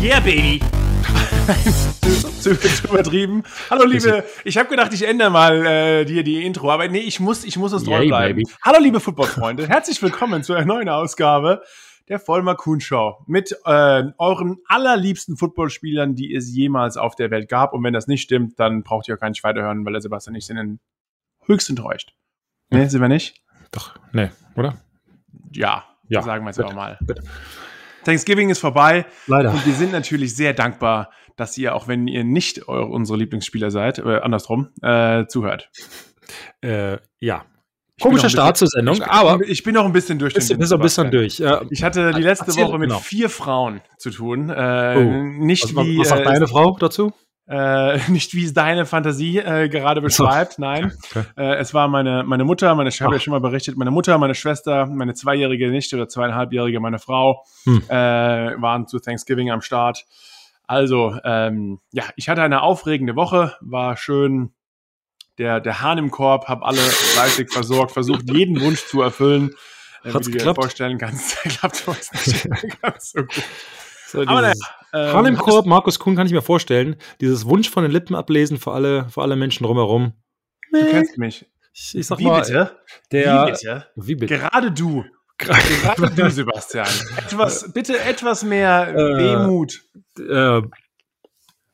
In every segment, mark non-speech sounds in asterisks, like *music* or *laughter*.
Yeah, Baby. *laughs* zu, zu, übertrieben. Hallo liebe, ich habe gedacht, ich ändere mal äh, dir die Intro, aber nee, ich muss, ich muss es treu bleiben. Baby. Hallo liebe Footballfreunde, herzlich willkommen zu einer neuen Ausgabe der Vollmer Kuhn Show mit äh, euren allerliebsten Footballspielern, die es jemals auf der Welt gab. Und wenn das nicht stimmt, dann braucht ihr auch gar nicht weiterhören, weil der Sebastian und ich sind höchst enttäuscht. Nee, sind wir nicht? Doch, nee, oder? Ja, ja. sagen wir es auch mal. Bitte. Thanksgiving ist vorbei. Leider. Und wir sind natürlich sehr dankbar, dass ihr, auch wenn ihr nicht eure, unsere Lieblingsspieler seid, äh, andersrum, äh, zuhört. Äh, ja. Komischer Start zur Sendung, ich bin, aber. Ich bin noch ein bisschen durch bisschen. Ein bisschen durch. Ja. Ich hatte die letzte Erzähl, Woche mit genau. vier Frauen zu tun. Äh, oh. Nicht was, wie. Was sagt äh, deine Frau dazu? Äh, *laughs* nicht wie es deine Fantasie äh, gerade beschreibt, nein. Okay. Äh, es war meine, meine Mutter, meine, ich habe ja schon mal berichtet, meine Mutter, meine Schwester, meine zweijährige Nichte oder zweieinhalbjährige, meine Frau hm. äh, waren zu Thanksgiving am Start. Also, ähm, ja, ich hatte eine aufregende Woche, war schön der, der Hahn im Korb, habe alle fleißig versorgt, versucht, jeden Wunsch zu erfüllen. Äh, Hat's wie du dir vorstellen kannst, *laughs* klappt was nicht *laughs* ganz so gut. So Aber naja, ähm, Harlem Korb, Markus Kuhn kann ich mir vorstellen. Dieses Wunsch von den Lippen ablesen für alle, für alle Menschen drumherum. Du kennst mich. Ich, ich sag wie mal, bitte? Der, wie bitte? Wie bitte? Gerade du. Gerade du, Sebastian. Etwas, *laughs* bitte etwas mehr äh, Wehmut. Äh,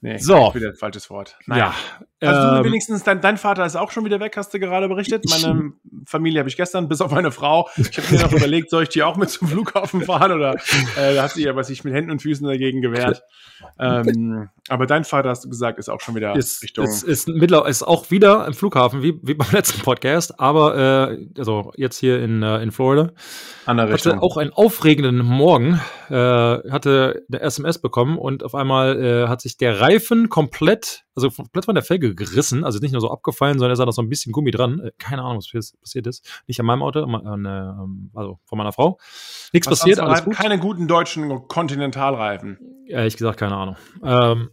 Nee, so. wieder ein falsches Wort. Naja. Ja. Hast ähm, du wenigstens, dein, dein, Vater ist auch schon wieder weg, hast du gerade berichtet. Meine Familie habe ich gestern, bis auf meine Frau. Ich habe mir noch *laughs* überlegt, soll ich die auch mit zum Flughafen fahren oder äh, da hat sie ja was sich mit Händen und Füßen dagegen gewehrt. Ähm, aber dein Vater, hast du gesagt, ist auch schon wieder ist, Richtung. Ist, ist, mittlerweile ist auch wieder im Flughafen, wie, wie beim *laughs* letzten Podcast, aber äh, also jetzt hier in, äh, in Florida. An der hatte auch einen aufregenden Morgen, äh, hatte eine SMS bekommen und auf einmal äh, hat sich der Reifen komplett, also komplett von der Felge gerissen, also nicht nur so abgefallen, sondern er sah noch so ein bisschen Gummi dran. Äh, keine Ahnung, was passiert ist. Nicht an meinem Auto, an, äh, also von meiner Frau. Nichts passiert, alles gut. Keine guten deutschen Kontinentalreifen. Ehrlich gesagt, keine Ahnung. Ähm,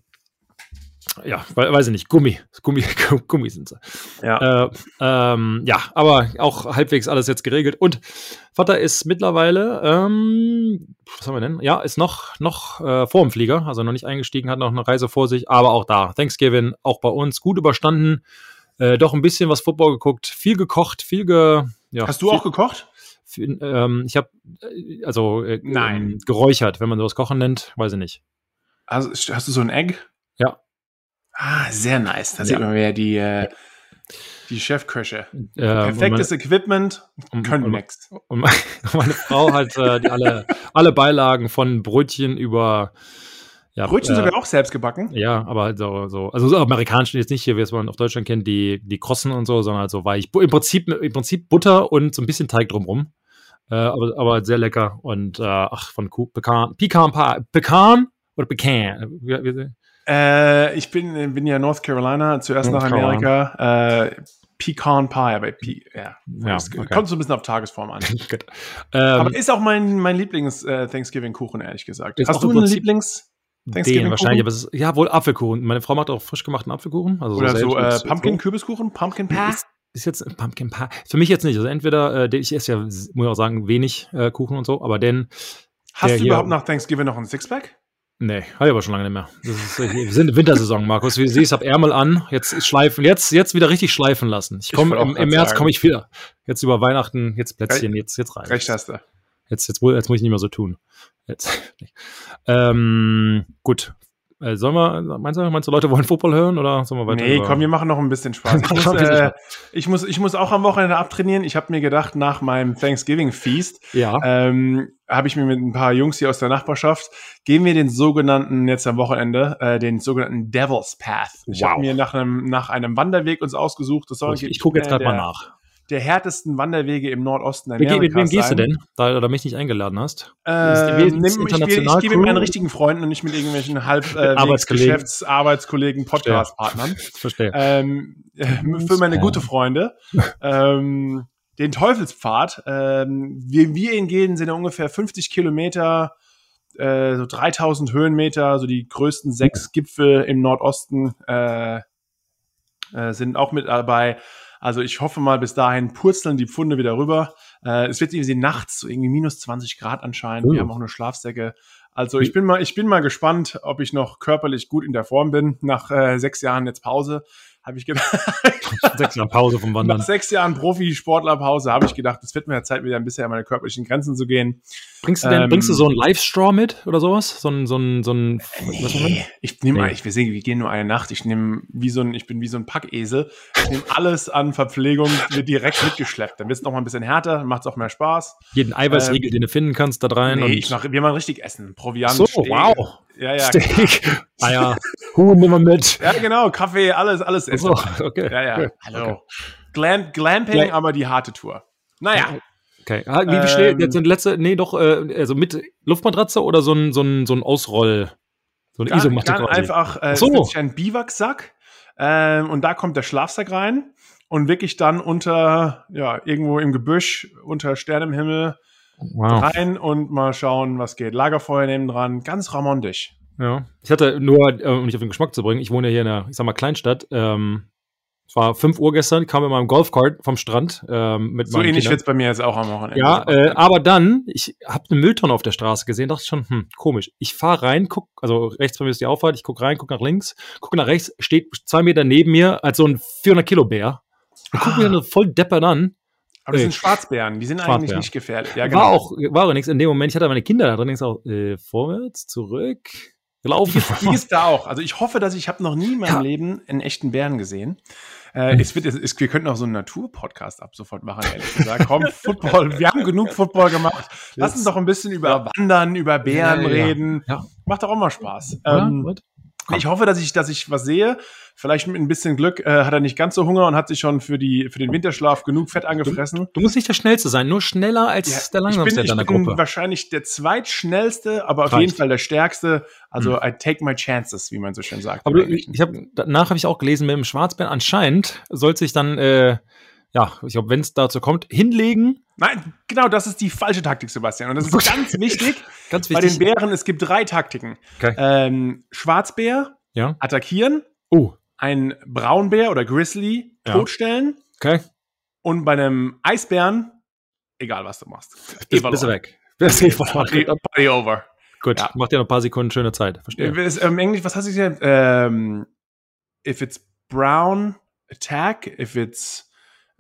ja, weiß ich nicht, Gummi. Gummi, *laughs* Gummi sind sie. Ja. Äh, ähm, ja, aber auch halbwegs alles jetzt geregelt. Und Vater ist mittlerweile, ähm, was haben wir denn? Ja, ist noch, noch äh, vor dem Flieger, also noch nicht eingestiegen, hat noch eine Reise vor sich, aber auch da. Thanksgiving auch bei uns gut überstanden. Äh, doch ein bisschen was Football geguckt, viel gekocht, viel ge. Ja, Hast du viel, auch gekocht? Viel, ähm, ich habe äh, also äh, Nein. geräuchert, wenn man sowas kochen nennt, weiß ich nicht. Also, hast du so ein Egg? Ja. Ah, sehr nice. Da ja. sieht man wieder die, äh, die Chefköche. Äh, Perfektes meine, Equipment, können nichts. *laughs* Und meine Frau hat äh, alle, *laughs* alle Beilagen von Brötchen über ja, Brötchen äh, sogar auch selbst gebacken? Ja, aber halt so, so also so amerikanisch jetzt nicht hier, wie es man auf Deutschland kennt, die, die Krossen und so, sondern halt so weich. Im Prinzip, im Prinzip Butter und so ein bisschen Teig drumrum. Äh, aber, aber sehr lecker und äh, ach, von Kuh, Pekan, Pekan, Pekan oder Pekan? Wie, wie, äh, ich bin, bin ja North Carolina, zuerst North nach Amerika. Äh, Pecan Pie, aber Pe ja, ja okay. kommt so ein bisschen auf Tagesform an. *laughs* ähm, aber ist auch mein, mein Lieblings-Thanksgiving-Kuchen, äh, ehrlich gesagt. Hast du einen Lieblings- Thanksgiving wahrscheinlich, aber es ist, ja, wohl Apfelkuchen. Meine Frau macht auch frisch gemachten Apfelkuchen. Also Oder so, so äh, Pumpkin-Kürbiskuchen, Pumpkin Pie. Ist, ist, jetzt Pumpkin Pie. Für mich jetzt nicht. Also entweder, äh, ich esse ja, muss ich auch sagen, wenig äh, Kuchen und so, aber denn. Hast du überhaupt nach Thanksgiving noch ein Sixpack? Nee, habe ich aber schon lange nicht mehr. Ist, wir sind in Wintersaison, Markus. Wie siehst, hab Ärmel an. Jetzt schleifen, jetzt, jetzt wieder richtig schleifen lassen. Ich komme im, im März komme ich wieder. Jetzt über Weihnachten, jetzt Plätzchen, jetzt, jetzt rein. Recht hast du. Jetzt, jetzt, jetzt muss ich nicht mehr so tun. Jetzt. *laughs* Ähm, gut, äh, sollen wir, meinst du, meinst du, Leute wollen Football hören oder sollen wir weiter? Nee, komm, wir machen noch ein bisschen Spaß. *laughs* Ich muss, äh, ich muss, ich muss auch am Wochenende abtrainieren. Ich habe mir gedacht, nach meinem Thanksgiving-Feast ja. ähm, habe ich mir mit ein paar Jungs hier aus der Nachbarschaft, gehen wir den sogenannten, jetzt am Wochenende, äh, den sogenannten Devil's Path. Ich wow. habe mir nach einem, nach einem Wanderweg uns ausgesucht. Das soll ich ich gucke jetzt gerade mal nach der härtesten Wanderwege im Nordosten Amerikas Mit wem gehst du denn, da du mich nicht eingeladen hast? Äh, nimm, ich, ich gehe mit meinen richtigen Freunden und nicht mit irgendwelchen halb äh, *laughs* Geschäfts-, Arbeitskollegen, Podcast-Partnern. *laughs* Verstehe. Ähm, äh, *laughs* für meine gute Freunde. ähm, den Teufelspfad. Ähm, wie wir ihn gehen, sind ja ungefähr 50 Kilometer, äh, so 3000 Höhenmeter, so die größten sechs Gipfel im Nordosten äh, äh, sind auch mit dabei. Also ich hoffe mal, bis dahin purzeln die Pfunde wieder rüber. Äh, es wird irgendwie nachts so irgendwie minus 20 Grad anscheinend. Uh. Wir haben auch nur Schlafsäcke. Also ich bin mal, ich bin mal gespannt, ob ich noch körperlich gut in der Form bin nach äh, sechs Jahren jetzt Pause habe ich gedacht. *laughs* sechs Jahre Pause vom Wandern. Nach sechs Jahren Profisportlerpause habe ich gedacht, es wird mir Zeit, wieder ein bisschen an meine körperlichen Grenzen zu gehen. Bringst du denn, ähm, bringst du so ein Live-Straw mit oder sowas? So ein, so ein, so ein, nee, ich nehme, nee. ich, wir sehen, wir gehen nur eine Nacht. Ich nehme wie so ein, ich bin wie so ein Packesel. Ich nehme alles an Verpflegung, wird direkt mitgeschleppt. Dann wird es noch mal ein bisschen härter, macht es auch mehr Spaß. Jeden Eiweißriegel, ähm, den du finden kannst, da rein. Nee, ich mach, wir machen richtig Essen. Proviant. So, wow. Ja, ja. Steak. ja. Huhn nehmen wir mit. Ja, genau. Kaffee, alles, alles essen. So, okay. Ja, ja. Okay. Hallo. Glam Glamping, Glam aber die harte Tour. Naja. Okay. Ah, wie, wie schnell, ähm, jetzt sind letzte, nee, doch, äh, also mit Luftmatratze oder so ein, so ein, so ein Ausroll, so eine Isomatte quasi? einfach, äh, so. ein Biwaksack, ähm, und da kommt der Schlafsack rein und wirklich dann unter, ja, irgendwo im Gebüsch, unter Stern im Himmel, wow. rein und mal schauen, was geht. Lagerfeuer neben dran, ganz romantisch. Ja, ich hatte nur, äh, um dich auf den Geschmack zu bringen, ich wohne ja hier in einer, ich sag mal, Kleinstadt. Ähm, es war 5 Uhr gestern, kam mit meinem Golfkart vom Strand. Ähm, mit so ähnlich wird es bei mir jetzt auch am Wochenende. Ja, äh, aber dann, ich habe eine Mülltonne auf der Straße gesehen, dachte schon, hm, komisch. Ich fahre rein, guck, also rechts bei mir ist die Auffahrt, ich guck rein, guck nach links, gucke nach rechts, steht zwei Meter neben mir als so ein 400 Kilo Bär. Und guck ah. mir dann voll deppert an. Aber das sind Schwarzbären, die sind eigentlich nicht gefährlich. Ja, genau. War auch, war auch nichts. In dem Moment, ich hatte meine Kinder da drin, ich auch, äh, vorwärts, zurück, gelaufen. Die, ist da auch. Also ich hoffe, dass ich habe noch nie in meinem ja. Leben einen echten Bären gesehen. Äh, es wird, es, es, wir könnten auch so einen Naturpodcast ab sofort machen, ehrlich gesagt. Komm, Football, wir haben genug Football gemacht. Lass uns doch ein bisschen über ja. Wandern, über Bären ja, reden. Macht doch auch mal Spaß. Ähm, ich hoffe, dass ich, dass ich was sehe. Vielleicht mit ein bisschen Glück äh, hat er nicht ganz so Hunger und hat sich schon für, die, für den Winterschlaf genug Fett angefressen. Du, du musst nicht der Schnellste sein, nur schneller als ja, der Langsamste in deiner Gruppe. Ich bin wahrscheinlich der zweitschnellste, aber auf Reicht. jeden Fall der stärkste. Also hm. I take my chances, wie man so schön sagt. Aber ich, ich hab, danach habe ich auch gelesen, mit dem Schwarzbären anscheinend soll sich dann äh, ja, ich glaube, wenn es dazu kommt, hinlegen. Nein, genau, das ist die falsche Taktik, Sebastian. Und das ist ganz *laughs* wichtig. ganz wichtig. Bei den Bären, es gibt drei Taktiken. Okay. Ähm, Schwarzbär, ja. attackieren. Oh. Ein Braunbär oder Grizzly ja. totstellen. Okay. Und bei einem Eisbären, egal was du machst. *laughs* Bist, bist du weg. Bist du Party, Party over. Gut, ja. mach dir noch ein paar Sekunden schöne Zeit. Verstehe. Im ähm, Englisch, was hast du hier? Ähm, if it's brown, attack. If it's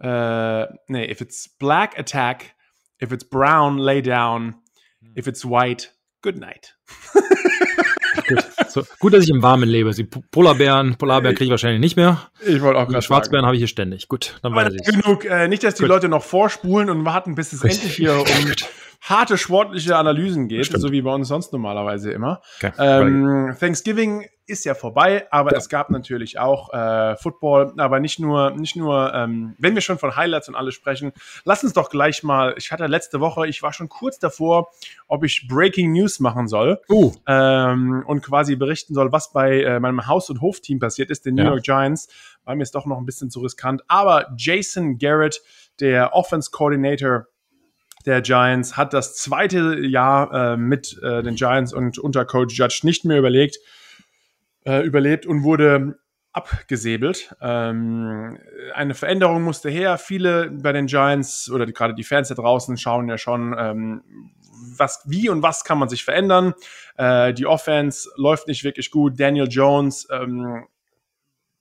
uh, nee, if it's black, attack. If it's brown, lay down. If it's white, good night. gut. So, gut, dass ich im Warmen lebe. Die Polarbären, Polarbären kriege ich wahrscheinlich nicht mehr. Ich wollte auch gerade Schwarzbären habe ich hier ständig. Gut, dann weiß ich. Genug, äh, nicht, dass die gut. Leute noch vorspulen und warten, bis es endlich hier *laughs* um harte sportliche Analysen geht, Stimmt. so wie bei uns sonst normalerweise immer. Okay. Ähm, Thanksgiving ist ja vorbei, aber ja. es gab natürlich auch äh, Football, aber nicht nur, nicht nur, ähm, wenn wir schon von Highlights und alles sprechen, lass uns doch gleich mal, ich hatte letzte Woche, ich war schon kurz davor, ob ich Breaking News machen soll uh. ähm, und quasi berichten soll, was bei äh, meinem Haus- und Hofteam passiert ist, den New ja. York Giants, war mir ist doch noch ein bisschen zu riskant, aber Jason Garrett, der Offense Coordinator der Giants, hat das zweite Jahr äh, mit äh, den Giants und unter Coach Judge nicht mehr überlegt, äh, überlebt und wurde abgesäbelt. Ähm, eine Veränderung musste her. Viele bei den Giants oder die, gerade die Fans da draußen schauen ja schon, ähm, was, wie und was kann man sich verändern. Äh, die Offense läuft nicht wirklich gut. Daniel Jones ähm,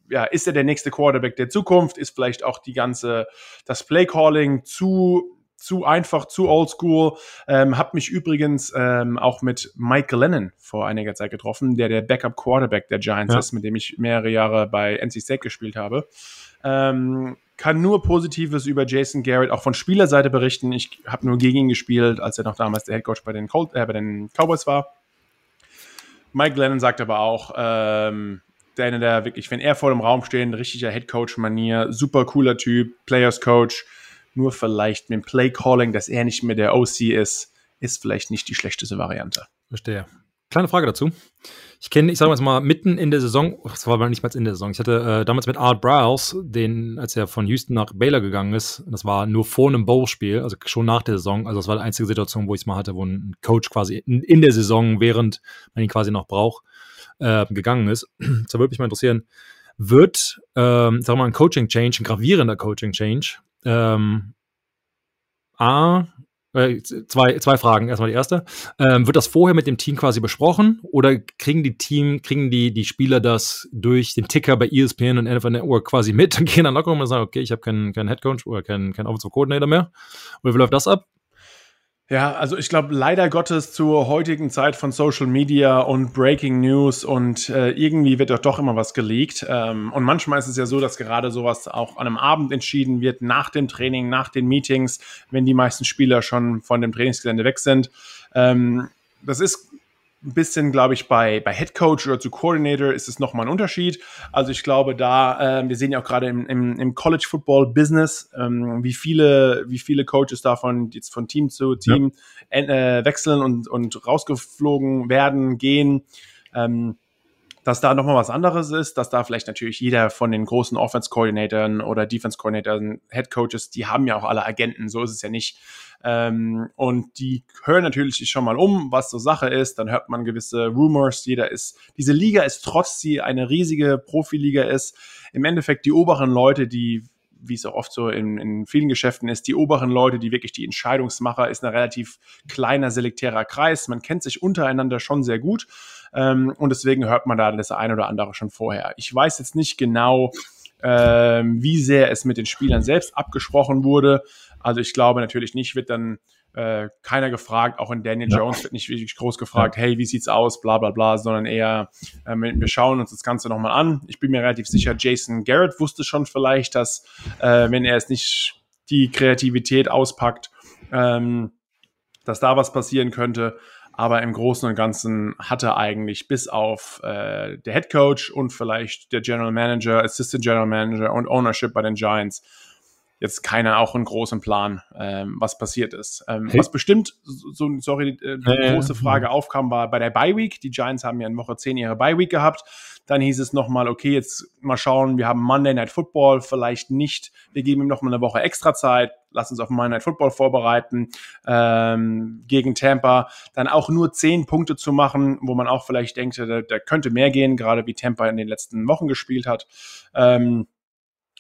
ja, ist er der nächste Quarterback der Zukunft? Ist vielleicht auch die ganze, das Playcalling zu zu einfach, zu oldschool. Ähm, hab mich übrigens ähm, auch mit Mike Lennon vor einiger Zeit getroffen, der der Backup Quarterback der Giants ja. ist, mit dem ich mehrere Jahre bei NC State gespielt habe. Ähm, kann nur Positives über Jason Garrett auch von Spielerseite berichten. Ich habe nur gegen ihn gespielt, als er noch damals der Headcoach bei den, Cold, äh, bei den Cowboys war. Mike Lennon sagt aber auch, ähm, der eine, der wirklich, wenn er vor dem Raum steht, richtiger Headcoach-Manier, super cooler Typ, Players-Coach, nur vielleicht mit dem Play Calling, dass er nicht mehr der OC ist, ist vielleicht nicht die schlechteste Variante. Verstehe. Kleine Frage dazu. Ich kenne, ich sage mal mitten in der Saison, das war aber nicht mal in der Saison, ich hatte äh, damals mit Art Browse, den, als er von Houston nach Baylor gegangen ist, das war nur vor einem Bowl-Spiel, also schon nach der Saison, also das war die einzige Situation, wo ich es mal hatte, wo ein Coach quasi in, in, der Saison, während man ihn quasi noch braucht, äh, gegangen ist. da würde mich mal interessieren, wird, ähm, sag mal, ein Coaching-Change, ein gravierender Coaching-Change, ähm, A, Äh, zwei, zwei Fragen. Erstmal die erste. Ähm, wird das vorher mit dem Team quasi besprochen oder kriegen die Team, kriegen die, die Spieler das durch den Ticker bei ESPN und NFL Network quasi mit und *laughs* gehen dann locker und sagen, okay, ich habe keinen, keinen Headcoach oder keinen, keinen Offensive Coordinator mehr? Oder wie läuft das ab? Ja, also ich glaube, leider Gottes zur heutigen Zeit von Social Media und Breaking News und äh, irgendwie wird doch doch immer was geleakt. Ähm, und manchmal ist es ja so, dass gerade sowas auch an einem Abend entschieden wird, nach dem Training, nach den Meetings, wenn die meisten Spieler schon von dem Trainingsgelände weg sind. Ähm, das ist ein bisschen, glaube ich, bei, bei Head Coach oder zu Coordinator ist es nochmal ein Unterschied. Also ich glaube, da, äh, wir sehen ja auch gerade im, im, im College Football Business, ähm, wie viele, wie viele Coaches davon jetzt von Team zu Team ja. äh, wechseln und, und rausgeflogen werden, gehen. Ähm, dass da nochmal was anderes ist, dass da vielleicht natürlich jeder von den großen Offense-Coordinatoren oder Defense-Coordinatoren, Head Coaches, die haben ja auch alle Agenten, so ist es ja nicht. Ähm, und die hören natürlich schon mal um, was so Sache ist. Dann hört man gewisse Rumors. Jeder ist, diese Liga ist, trotz sie eine riesige Profiliga ist, im Endeffekt die oberen Leute, die wie es auch oft so in, in vielen Geschäften ist, die oberen Leute, die wirklich die Entscheidungsmacher, ist ein relativ kleiner, selektärer Kreis. Man kennt sich untereinander schon sehr gut ähm, und deswegen hört man da das eine oder andere schon vorher. Ich weiß jetzt nicht genau, ähm, wie sehr es mit den Spielern selbst abgesprochen wurde. Also ich glaube natürlich nicht, wird dann äh, keiner gefragt, auch in Daniel ja. Jones wird nicht wirklich groß gefragt, ja. hey, wie sieht's aus, bla bla bla, sondern eher, äh, wir schauen uns das Ganze nochmal an. Ich bin mir relativ sicher, Jason Garrett wusste schon vielleicht, dass, äh, wenn er es nicht die Kreativität auspackt, ähm, dass da was passieren könnte. Aber im Großen und Ganzen hatte eigentlich bis auf äh, der Head Coach und vielleicht der General Manager, Assistant General Manager und Ownership bei den Giants jetzt keiner auch einen großen Plan, ähm, was passiert ist. Ähm, hey. Was bestimmt, so, sorry, äh, die äh, große Frage aufkam, war bei der Bye Week. Die Giants haben ja in Woche 10 ihre Bye Week gehabt. Dann hieß es nochmal, okay, jetzt mal schauen, wir haben Monday Night Football, vielleicht nicht. Wir geben ihm nochmal eine Woche extra Zeit. Lass uns auf Monday Night Football vorbereiten ähm, gegen Tampa. Dann auch nur zehn Punkte zu machen, wo man auch vielleicht denkt, da, da könnte mehr gehen, gerade wie Tampa in den letzten Wochen gespielt hat. Ähm,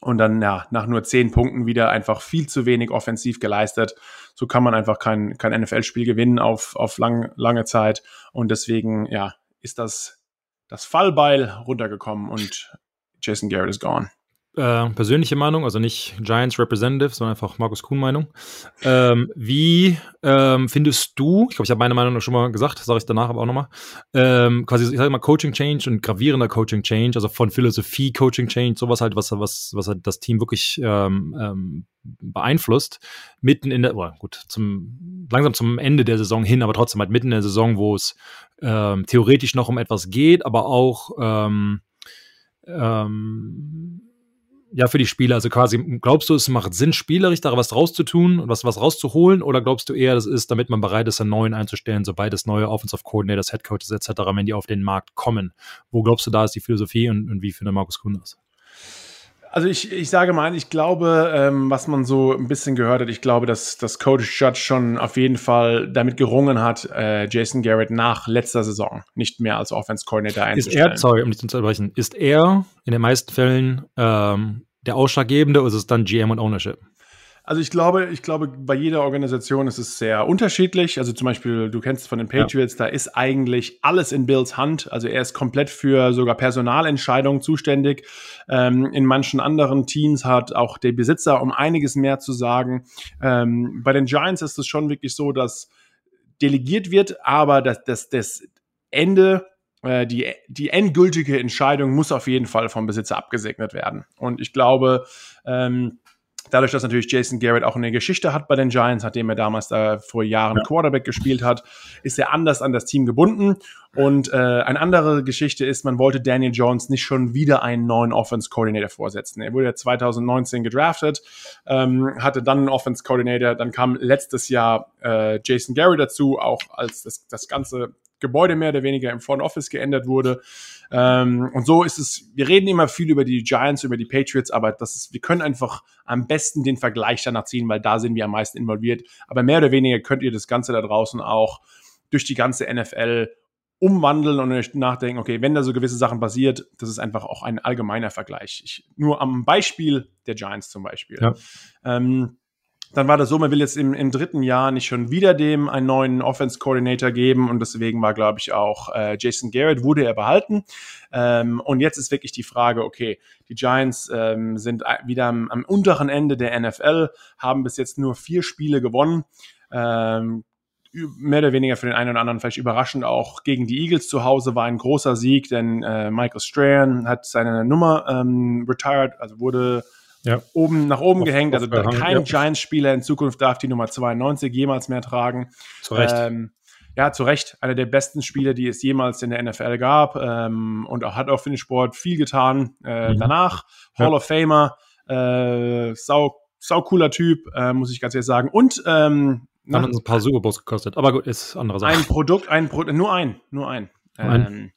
und dann ja, nach nur zehn Punkten wieder einfach viel zu wenig offensiv geleistet. So kann man einfach kein, kein NFL-Spiel gewinnen auf, auf lang, lange Zeit. Und deswegen ja, ist das, das Fallbeil runtergekommen und Jason Garrett ist gone äh, persönliche Meinung, also nicht Giants Representative, sondern einfach Markus Kuhn Meinung. Ähm, wie ähm, findest du, ich glaube, ich habe meine Meinung schon mal gesagt, sage ich danach aber auch nochmal, ähm, quasi, ich sage mal Coaching Change und gravierender Coaching Change, also von Philosophie Coaching Change, sowas halt, was, was, was halt das Team wirklich ähm, ähm, beeinflusst, mitten in der, oh, gut, zum, langsam zum Ende der Saison hin, aber trotzdem halt mitten in der Saison, wo es ähm, theoretisch noch um etwas geht, aber auch ähm, ähm, ja, für die Spieler. Also quasi, glaubst du, es macht Sinn, spielerisch da was draus zu tun und was, was rauszuholen? Oder glaubst du eher, das ist, damit man bereit ist, einen neuen einzustellen, sobald es neue Offensive Coordinators, Head Coaches etc., wenn die auf den Markt kommen? Wo glaubst du, da ist die Philosophie und, und wie findet Markus Kuhn das? Also ich, ich sage mal, ich glaube, ähm, was man so ein bisschen gehört hat, ich glaube, dass, dass Coach Judge schon auf jeden Fall damit gerungen hat, äh, Jason Garrett nach letzter Saison nicht mehr als Offense Coordinator einzustellen. Ist er, sorry, um dich zu unterbrechen, ist er in den meisten Fällen ähm, der Ausschlaggebende oder ist es dann GM und Ownership? Also ich glaube, ich glaube, bei jeder Organisation ist es sehr unterschiedlich. Also zum Beispiel, du kennst von den Patriots, ja. da ist eigentlich alles in Bills Hand. Also er ist komplett für sogar Personalentscheidungen zuständig. Ähm, in manchen anderen Teams hat auch der Besitzer um einiges mehr zu sagen. Ähm, bei den Giants ist es schon wirklich so, dass delegiert wird, aber das, das, das Ende äh, die, die endgültige Entscheidung muss auf jeden Fall vom Besitzer abgesegnet werden. Und ich glaube, ähm, Dadurch, dass natürlich Jason Garrett auch eine Geschichte hat bei den Giants, nachdem er damals da vor Jahren ja. Quarterback gespielt hat, ist er anders an das Team gebunden. Und äh, eine andere Geschichte ist, man wollte Daniel Jones nicht schon wieder einen neuen Offense Coordinator vorsetzen. Er wurde ja 2019 gedraftet, ähm, hatte dann einen Offense Coordinator, dann kam letztes Jahr äh, Jason Garrett dazu, auch als das, das ganze Gebäude mehr oder weniger im Front Office geändert wurde. Ähm, und so ist es, wir reden immer viel über die Giants, über die Patriots, aber das ist, wir können einfach am besten den Vergleich danach ziehen, weil da sind wir am meisten involviert. Aber mehr oder weniger könnt ihr das Ganze da draußen auch durch die ganze NFL umwandeln und euch nachdenken, okay, wenn da so gewisse Sachen passiert, das ist einfach auch ein allgemeiner Vergleich. Ich, nur am Beispiel der Giants zum Beispiel. Ja. Ähm, dann war das so, man will jetzt im, im dritten Jahr nicht schon wieder dem einen neuen Offense Coordinator geben und deswegen war, glaube ich, auch äh, Jason Garrett wurde er behalten. Ähm, und jetzt ist wirklich die Frage, okay, die Giants ähm, sind wieder am, am unteren Ende der NFL, haben bis jetzt nur vier Spiele gewonnen. Ähm, mehr oder weniger für den einen oder anderen vielleicht überraschend auch gegen die Eagles zu Hause war ein großer Sieg, denn äh, Michael Strahan hat seine Nummer ähm, retired, also wurde ja. oben nach oben auf, gehängt. Also kein ja. Giants-Spieler in Zukunft darf die Nummer 92 jemals mehr tragen. Zu Recht. Ähm, ja, zu Recht. Einer der besten Spieler, die es jemals in der NFL gab. Ähm, und auch, hat auch für den Sport viel getan. Äh, mhm. Danach Hall ja. of Famer, äh, sau, sau cooler Typ, äh, muss ich ganz ehrlich sagen. Und ähm, hat uns ein paar Super Bowls gekostet. Aber gut, ist andere Sache. Ein Produkt, ein Produkt, nur ein, nur ein. Ähm,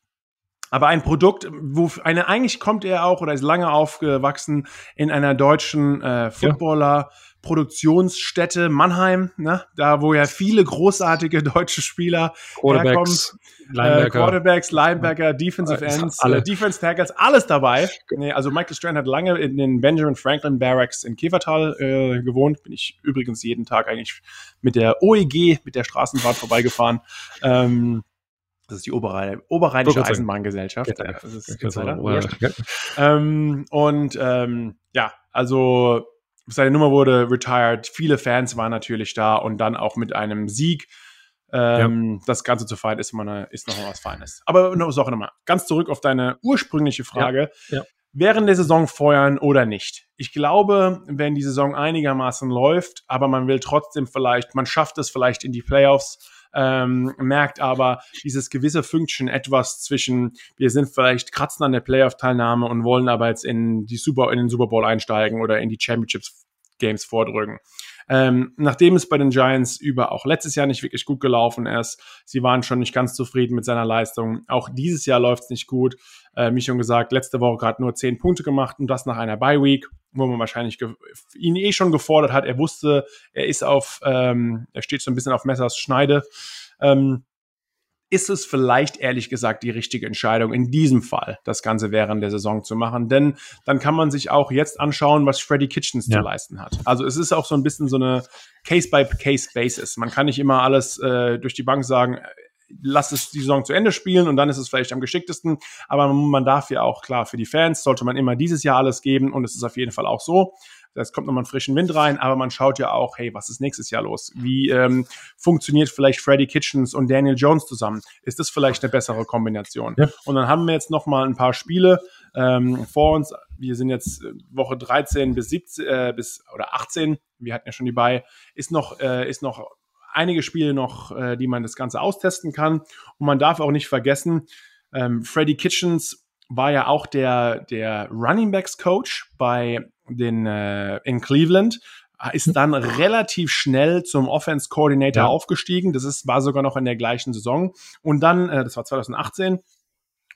aber ein Produkt, wo eine eigentlich kommt er auch oder ist lange aufgewachsen in einer deutschen äh, Footballer. Produktionsstätte Mannheim, ne? da wo ja viele großartige deutsche Spieler Quarterbacks, herkommen. Linebacker. Äh, Quarterbacks, Linebacker, Defensive Ends, alle. Äh, Defense Tackles, alles dabei. Nee, also Michael Strand hat lange in den Benjamin Franklin Barracks in Käfertal äh, gewohnt. Bin ich übrigens jeden Tag eigentlich mit der OEG, mit der Straßenbahn vorbeigefahren. Ähm, das ist die Oberrhein, Oberrheinische Eisenbahngesellschaft. Ja, das ist, das ist ähm, und ähm, ja, also seine Nummer wurde retired. Viele Fans waren natürlich da und dann auch mit einem Sieg. Ähm, ja. Das Ganze zu feiern ist, immer ist noch was Feines. Aber noch, noch mal, ganz zurück auf deine ursprüngliche Frage. Ja. Ja. Während der Saison feuern oder nicht? Ich glaube, wenn die Saison einigermaßen läuft, aber man will trotzdem vielleicht, man schafft es vielleicht in die Playoffs, ähm, merkt aber dieses gewisse Function etwas zwischen, wir sind vielleicht kratzen an der Playoff-Teilnahme und wollen aber jetzt in die Super, in den Super Bowl einsteigen oder in die Championships Games vordrücken. Ähm, nachdem es bei den Giants über auch letztes Jahr nicht wirklich gut gelaufen ist, sie waren schon nicht ganz zufrieden mit seiner Leistung. Auch dieses Jahr läuft es nicht gut. Äh, wie schon gesagt, letzte Woche gerade nur zehn Punkte gemacht und das nach einer Bye Week, wo man wahrscheinlich ihn eh schon gefordert hat. Er wusste, er ist auf, ähm, er steht so ein bisschen auf Messers Schneide. Ähm, ist es vielleicht ehrlich gesagt die richtige Entscheidung in diesem Fall, das Ganze während der Saison zu machen. Denn dann kann man sich auch jetzt anschauen, was Freddy Kitchens ja. zu leisten hat. Also es ist auch so ein bisschen so eine Case-by-Case-Basis. Man kann nicht immer alles äh, durch die Bank sagen, lass es die Saison zu Ende spielen und dann ist es vielleicht am geschicktesten. Aber man darf ja auch, klar, für die Fans sollte man immer dieses Jahr alles geben und es ist auf jeden Fall auch so. Es kommt nochmal einen frischen Wind rein, aber man schaut ja auch, hey, was ist nächstes Jahr los? Wie ähm, funktioniert vielleicht Freddy Kitchens und Daniel Jones zusammen? Ist das vielleicht eine bessere Kombination? Ja. Und dann haben wir jetzt nochmal ein paar Spiele ähm, vor uns. Wir sind jetzt äh, Woche 13 bis 17 äh, bis oder 18. Wir hatten ja schon die bei. Ist noch äh, ist noch einige Spiele noch, äh, die man das Ganze austesten kann. Und man darf auch nicht vergessen, ähm, Freddy Kitchens war ja auch der, der Running Backs Coach bei den, äh, in Cleveland, ist dann relativ schnell zum Offense Coordinator ja. aufgestiegen. Das ist, war sogar noch in der gleichen Saison. Und dann, äh, das war 2018,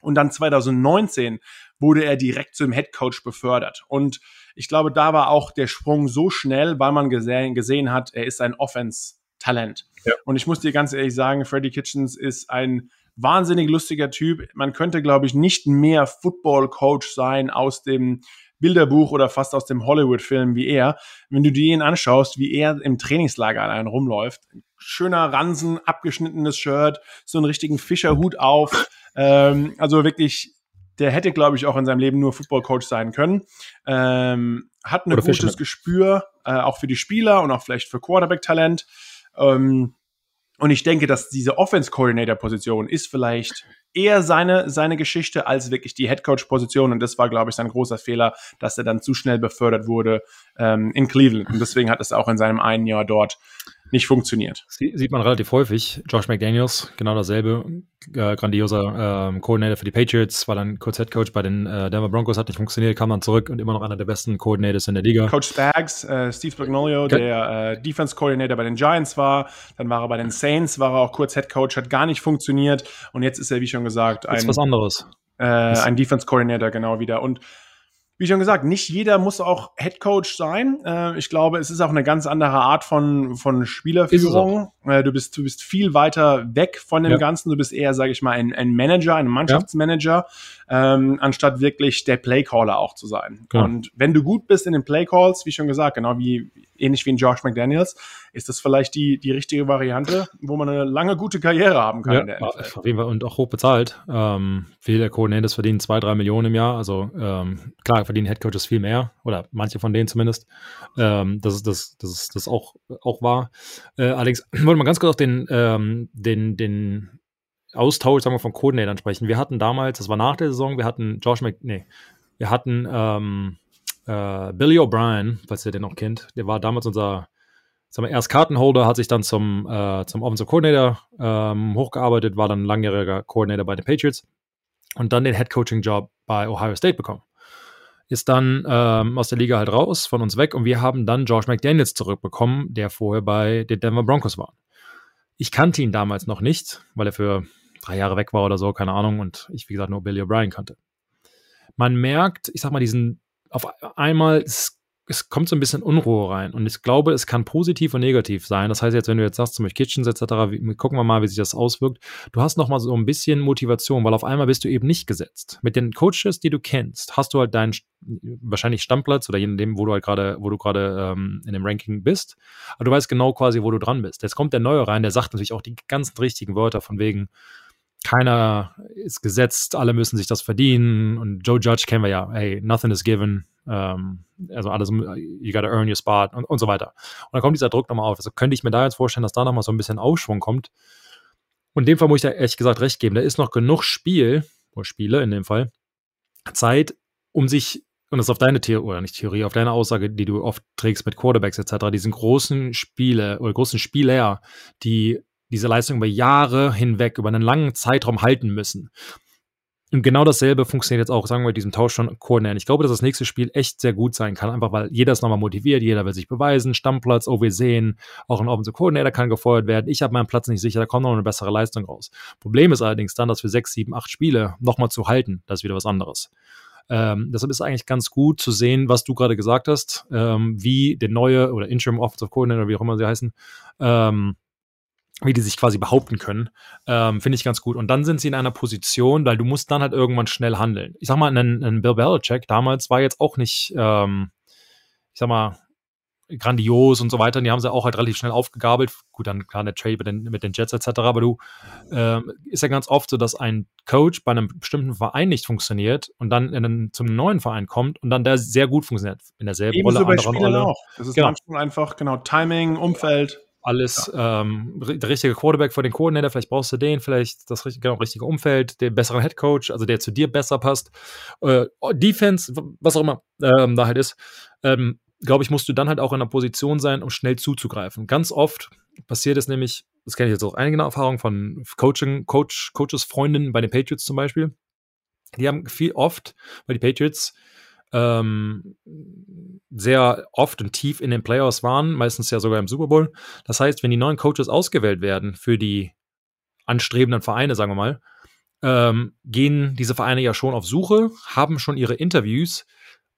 und dann 2019 wurde er direkt zum Head Coach befördert. Und ich glaube, da war auch der Sprung so schnell, weil man gesehen, gesehen hat, er ist ein Offense-Talent. Ja. Und ich muss dir ganz ehrlich sagen, Freddie Kitchens ist ein wahnsinnig lustiger Typ. Man könnte, glaube ich, nicht mehr Football-Coach sein aus dem Bilderbuch oder fast aus dem Hollywood-Film wie er. Wenn du dir ihn anschaust, wie er im Trainingslager allein rumläuft, schöner Ransen, abgeschnittenes Shirt, so einen richtigen Fischerhut auf, ähm, also wirklich der hätte, glaube ich, auch in seinem Leben nur Football-Coach sein können. Ähm, hat ein gutes Gespür, äh, auch für die Spieler und auch vielleicht für Quarterback-Talent. Ähm, und ich denke, dass diese Offense-Coordinator-Position ist vielleicht eher seine, seine Geschichte als wirklich die Headcoach-Position. Und das war, glaube ich, sein großer Fehler, dass er dann zu schnell befördert wurde ähm, in Cleveland. Und deswegen hat es auch in seinem einen Jahr dort nicht funktioniert. Sie, sieht man relativ häufig. Josh McDaniels, genau dasselbe. Äh, grandioser ähm, Coordinator für die Patriots, war dann kurz Head Coach bei den äh, Denver Broncos, hat nicht funktioniert, kam dann zurück und immer noch einer der besten Coordinators in der Liga. Coach Spags, äh, Steve Spagnolio, okay. der äh, Defense Coordinator bei den Giants war, dann war er bei den Saints, war er auch kurz Head Coach, hat gar nicht funktioniert und jetzt ist er, wie schon gesagt, ein, was anderes. Äh, ein Defense Coordinator genau wieder und wie schon gesagt, nicht jeder muss auch Head Coach sein. Äh, ich glaube, es ist auch eine ganz andere Art von, von Spielerführung. Äh, du, bist, du bist viel weiter weg von dem ja. Ganzen. Du bist eher, sage ich mal, ein, ein Manager, ein Mannschaftsmanager, ja. ähm, anstatt wirklich der Playcaller auch zu sein. Ja. Und wenn du gut bist in den Playcalls, wie schon gesagt, genau wie ähnlich wie in Josh McDaniels, ist das vielleicht die, die richtige Variante, wo man eine lange gute Karriere haben kann. Ja, auf jeden Fall und auch hoch bezahlt. Ähm, viele der Coordinators verdienen zwei, drei Millionen im Jahr. Also ähm, klar verdienen Headcoaches viel mehr oder manche von denen zumindest. Ähm, das ist das, das ist das auch, auch wahr. Äh, allerdings *clears throat* wollte man ganz kurz auf den, ähm, den, den Austausch, sagen wir, von Coordinators sprechen. Wir hatten damals, das war nach der Saison, wir hatten Josh Mc, nee, wir hatten ähm, äh, Billy O'Brien, falls ihr den noch kennt, der war damals unser sagen wir, erst Kartenholder, hat sich dann zum, äh, zum Offensive Coordinator ähm, hochgearbeitet, war dann langjähriger Coordinator bei den Patriots und dann den Head Coaching Job bei Ohio State bekommen. Ist dann ähm, aus der Liga halt raus, von uns weg und wir haben dann George McDaniels zurückbekommen, der vorher bei den Denver Broncos war. Ich kannte ihn damals noch nicht, weil er für drei Jahre weg war oder so, keine Ahnung, und ich, wie gesagt, nur Billy O'Brien kannte. Man merkt, ich sag mal, diesen, auf einmal, es es kommt so ein bisschen Unruhe rein. Und ich glaube, es kann positiv und negativ sein. Das heißt jetzt, wenn du jetzt sagst, zum Beispiel Kitchens etc., wie, gucken wir mal, wie sich das auswirkt. Du hast nochmal so ein bisschen Motivation, weil auf einmal bist du eben nicht gesetzt. Mit den Coaches, die du kennst, hast du halt deinen wahrscheinlich Stammplatz oder je nachdem, wo du halt gerade, wo du gerade ähm, in dem Ranking bist. Aber du weißt genau quasi, wo du dran bist. Jetzt kommt der Neue rein, der sagt natürlich auch die ganzen richtigen Wörter von wegen, keiner ist gesetzt, alle müssen sich das verdienen. Und Joe Judge kennen wir ja, hey, nothing is given. Ähm, also alles, you gotta earn your spot und, und so weiter. Und dann kommt dieser Druck nochmal auf. Also könnte ich mir da jetzt vorstellen, dass da nochmal so ein bisschen Aufschwung kommt. Und in dem Fall muss ich da ehrlich gesagt recht geben. Da ist noch genug Spiel, oder Spiele in dem Fall, Zeit, um sich, und das ist auf deine Theorie, oder nicht Theorie, auf deine Aussage, die du oft trägst mit Quarterbacks etc., diesen großen Spiele oder großen Spieler, die diese Leistung über Jahre hinweg, über einen langen Zeitraum halten müssen. Und genau dasselbe funktioniert jetzt auch, sagen wir, mit diesem Tausch von Koordinatoren. Ich glaube, dass das nächste Spiel echt sehr gut sein kann, einfach weil jeder ist nochmal motiviert, jeder will sich beweisen, Stammplatz, oh, wir sehen, auch ein Offensive Koordinator kann gefeuert werden, ich habe meinen Platz nicht sicher, da kommt noch eine bessere Leistung raus. Problem ist allerdings dann, dass für sechs, sieben, acht Spiele nochmal zu halten, das ist wieder was anderes. Ähm, deshalb ist eigentlich ganz gut zu sehen, was du gerade gesagt hast, ähm, wie der neue oder Interim Offensive Coordinator, wie auch immer sie heißen, ähm, wie die sich quasi behaupten können, ähm, finde ich ganz gut. Und dann sind sie in einer Position, weil du musst dann halt irgendwann schnell handeln. Ich sag mal, ein, ein Bill Belichick damals war jetzt auch nicht, ähm, ich sag mal, grandios und so weiter. Und die haben sie auch halt relativ schnell aufgegabelt. Gut, dann klar der Trade mit den, mit den Jets etc. Aber du ähm, ist ja ganz oft so, dass ein Coach bei einem bestimmten Verein nicht funktioniert und dann in einen, zum neuen Verein kommt und dann der sehr gut funktioniert in derselben Ebenso Rolle, anderen Rolle. Auch. Das ist genau. manchmal einfach genau Timing, Umfeld alles ja. ähm, der richtige Quarterback für den Coordinator, vielleicht brauchst du den, vielleicht das genau, richtige Umfeld, den besseren Headcoach, also der zu dir besser passt. Äh, Defense, was auch immer ähm, da halt ist, ähm, glaube ich, musst du dann halt auch in einer Position sein, um schnell zuzugreifen. Ganz oft passiert es nämlich, das kenne ich jetzt auch einige Erfahrungen von Coaching, Coach, Coaches, Freundinnen bei den Patriots zum Beispiel. Die haben viel oft, weil die Patriots ähm, sehr oft und tief in den Playoffs waren, meistens ja sogar im Super Bowl. Das heißt, wenn die neuen Coaches ausgewählt werden für die anstrebenden Vereine, sagen wir mal, ähm, gehen diese Vereine ja schon auf Suche, haben schon ihre Interviews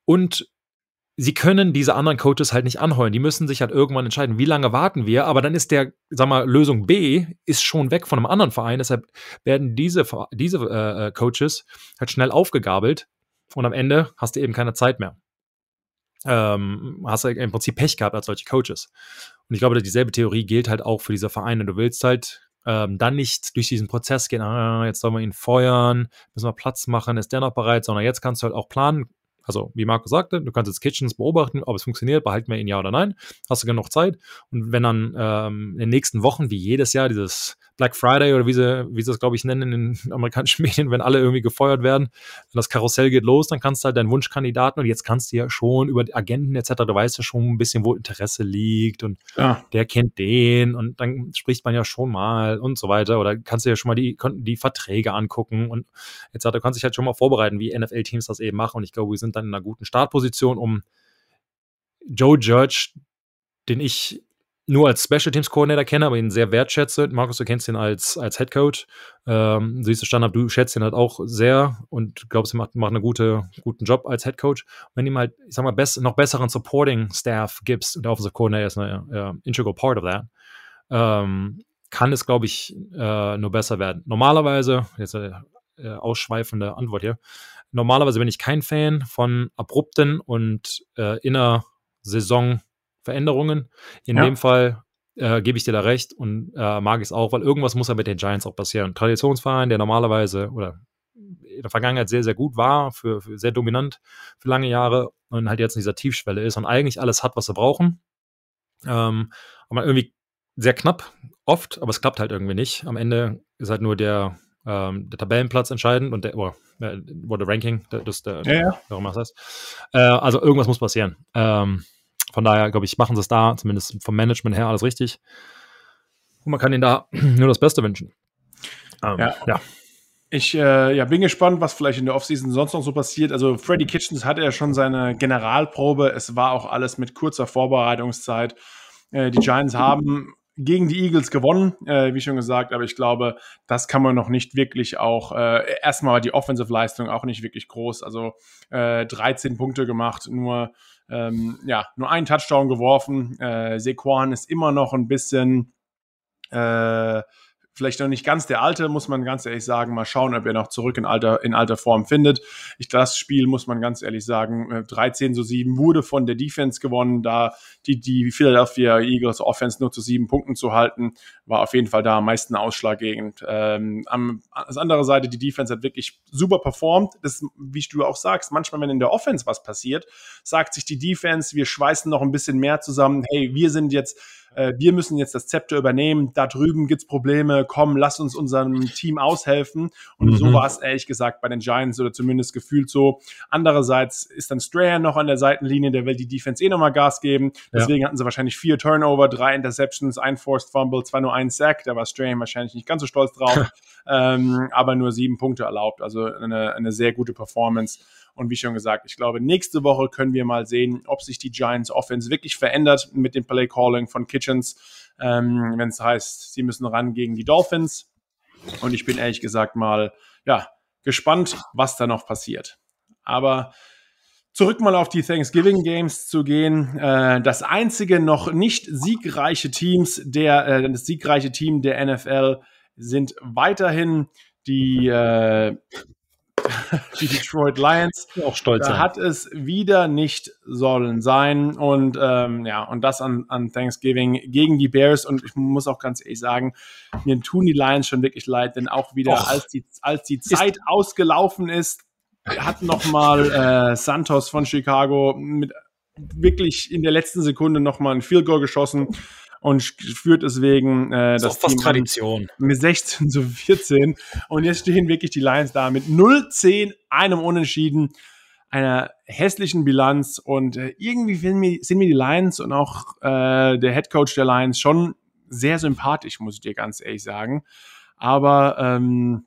und sie können diese anderen Coaches halt nicht anheuern. Die müssen sich halt irgendwann entscheiden, wie lange warten wir. Aber dann ist der, sag mal, Lösung B ist schon weg von einem anderen Verein. Deshalb werden diese, diese äh, äh Coaches halt schnell aufgegabelt und am Ende hast du eben keine Zeit mehr. Ähm, hast du im Prinzip Pech gehabt als solche Coaches. Und ich glaube, dieselbe Theorie gilt halt auch für diese Vereine. Du willst halt ähm, dann nicht durch diesen Prozess gehen, ah, jetzt sollen wir ihn feuern, müssen wir Platz machen, ist der noch bereit, sondern jetzt kannst du halt auch planen, also, wie Marco sagte, du kannst jetzt Kitchens beobachten, ob es funktioniert, behalten wir ihn ja oder nein. Hast du genug Zeit. Und wenn dann ähm, in den nächsten Wochen, wie jedes Jahr, dieses Black Friday oder wie sie, wie sie das, glaube ich, nennen in den *laughs* amerikanischen Medien, wenn alle irgendwie gefeuert werden, wenn das Karussell geht los, dann kannst du halt deinen Wunschkandidaten und jetzt kannst du ja schon über Agenten etc., du weißt ja schon ein bisschen, wo Interesse liegt und ja. der kennt den und dann spricht man ja schon mal und so weiter oder kannst du ja schon mal die, die Verträge angucken und etc. Du kannst dich halt schon mal vorbereiten, wie NFL-Teams das eben machen und ich glaube, wir sind dann in einer guten Startposition, um Joe Judge, den ich nur als Special Teams Coordinator kenne, aber ihn sehr wertschätze. Markus, du kennst ihn als, als Head Coach. Ähm, siehst du Standard, du schätzt ihn halt auch sehr und glaubst, er macht, macht einen gute, guten Job als Head Coach. Wenn ihm halt, ich sag mal, best, noch besseren Supporting Staff gibst und der Offensive Coordinator ist eine uh, integral part of that, ähm, kann es, glaube ich, äh, nur besser werden. Normalerweise, jetzt eine äh, ausschweifende Antwort hier, normalerweise bin ich kein Fan von abrupten und äh, inner Saison Veränderungen. In ja. dem Fall äh, gebe ich dir da recht und äh, mag es auch, weil irgendwas muss ja mit den Giants auch passieren. Traditionsverein, der normalerweise oder in der Vergangenheit sehr, sehr gut war, für, für, sehr dominant für lange Jahre und halt jetzt in dieser Tiefschwelle ist und eigentlich alles hat, was sie brauchen. Ähm, aber irgendwie sehr knapp, oft, aber es klappt halt irgendwie nicht. Am Ende ist halt nur der, ähm, der Tabellenplatz entscheidend und der, oder, äh, oder Ranking, das, der, ja, ja. warum das heißt. Äh, also irgendwas muss passieren. Ähm, von daher, glaube ich, machen sie es da, zumindest vom Management her, alles richtig. Und man kann ihnen da *clears throat* nur das Beste wünschen. Ähm, ja. ja. Ich äh, ja, bin gespannt, was vielleicht in der Offseason sonst noch so passiert. Also Freddy Kitchens hatte ja schon seine Generalprobe. Es war auch alles mit kurzer Vorbereitungszeit. Äh, die Giants haben gegen die Eagles gewonnen, äh, wie schon gesagt, aber ich glaube, das kann man noch nicht wirklich auch, äh, erstmal die Offensive-Leistung auch nicht wirklich groß, also äh, 13 Punkte gemacht, nur ähm, ja, nur einen Touchdown geworfen. Äh, Sequan ist immer noch ein bisschen äh, vielleicht noch nicht ganz der alte, muss man ganz ehrlich sagen. Mal schauen, ob er noch zurück in alter, in alter Form findet. Ich, das Spiel, muss man ganz ehrlich sagen, 13 äh, zu 7 wurde von der Defense gewonnen. Da die, die Philadelphia Eagles Offense nur zu sieben Punkten zu halten, war auf jeden Fall da am meisten ausschlaggebend. Ähm, am, als andere Seite, die Defense hat wirklich super performt. Das, wie du auch sagst, manchmal, wenn in der Offense was passiert, sagt sich die Defense, wir schweißen noch ein bisschen mehr zusammen. Hey, wir sind jetzt äh, wir müssen jetzt das Zepter übernehmen, da drüben gibt's Probleme, komm, lass uns unserem Team aushelfen. Und mhm. so war es ehrlich gesagt bei den Giants oder zumindest gefühlt so. Andererseits ist dann Strahan noch an der Seitenlinie, der will die Defense eh nochmal Gas geben. Deswegen ja. hatten sie wahrscheinlich vier Turnover, drei Interceptions, ein Forced Fumble, zwar nur ein Sack, da war Strahan wahrscheinlich nicht ganz so stolz drauf, *laughs* ähm, aber nur sieben Punkte erlaubt. Also eine, eine sehr gute Performance. Und wie schon gesagt, ich glaube, nächste Woche können wir mal sehen, ob sich die Giants Offense wirklich verändert mit dem Play Calling von Kitchens, ähm, wenn es heißt, sie müssen ran gegen die Dolphins. Und ich bin ehrlich gesagt mal, ja, gespannt, was da noch passiert. Aber zurück mal auf die Thanksgiving Games zu gehen. Äh, das einzige noch nicht siegreiche Teams der, äh, das siegreiche Team der NFL sind weiterhin die äh, *laughs* die Detroit Lions. Auch stolz da sein. hat es wieder nicht sollen sein. Und ähm, ja, und das an, an Thanksgiving gegen die Bears. Und ich muss auch ganz ehrlich sagen, mir tun die Lions schon wirklich leid, denn auch wieder, Och. als die, als die Zeit ist ausgelaufen ist, hat nochmal äh, Santos von Chicago mit wirklich in der letzten Sekunde nochmal ein Field Goal geschossen und führt deswegen äh, das, das Team Tradition. mit 16 zu 14. Und jetzt stehen wirklich die Lions da mit 0-10, einem Unentschieden, einer hässlichen Bilanz. Und äh, irgendwie sind mir, sind mir die Lions und auch äh, der Head Coach der Lions schon sehr sympathisch, muss ich dir ganz ehrlich sagen. Aber ähm,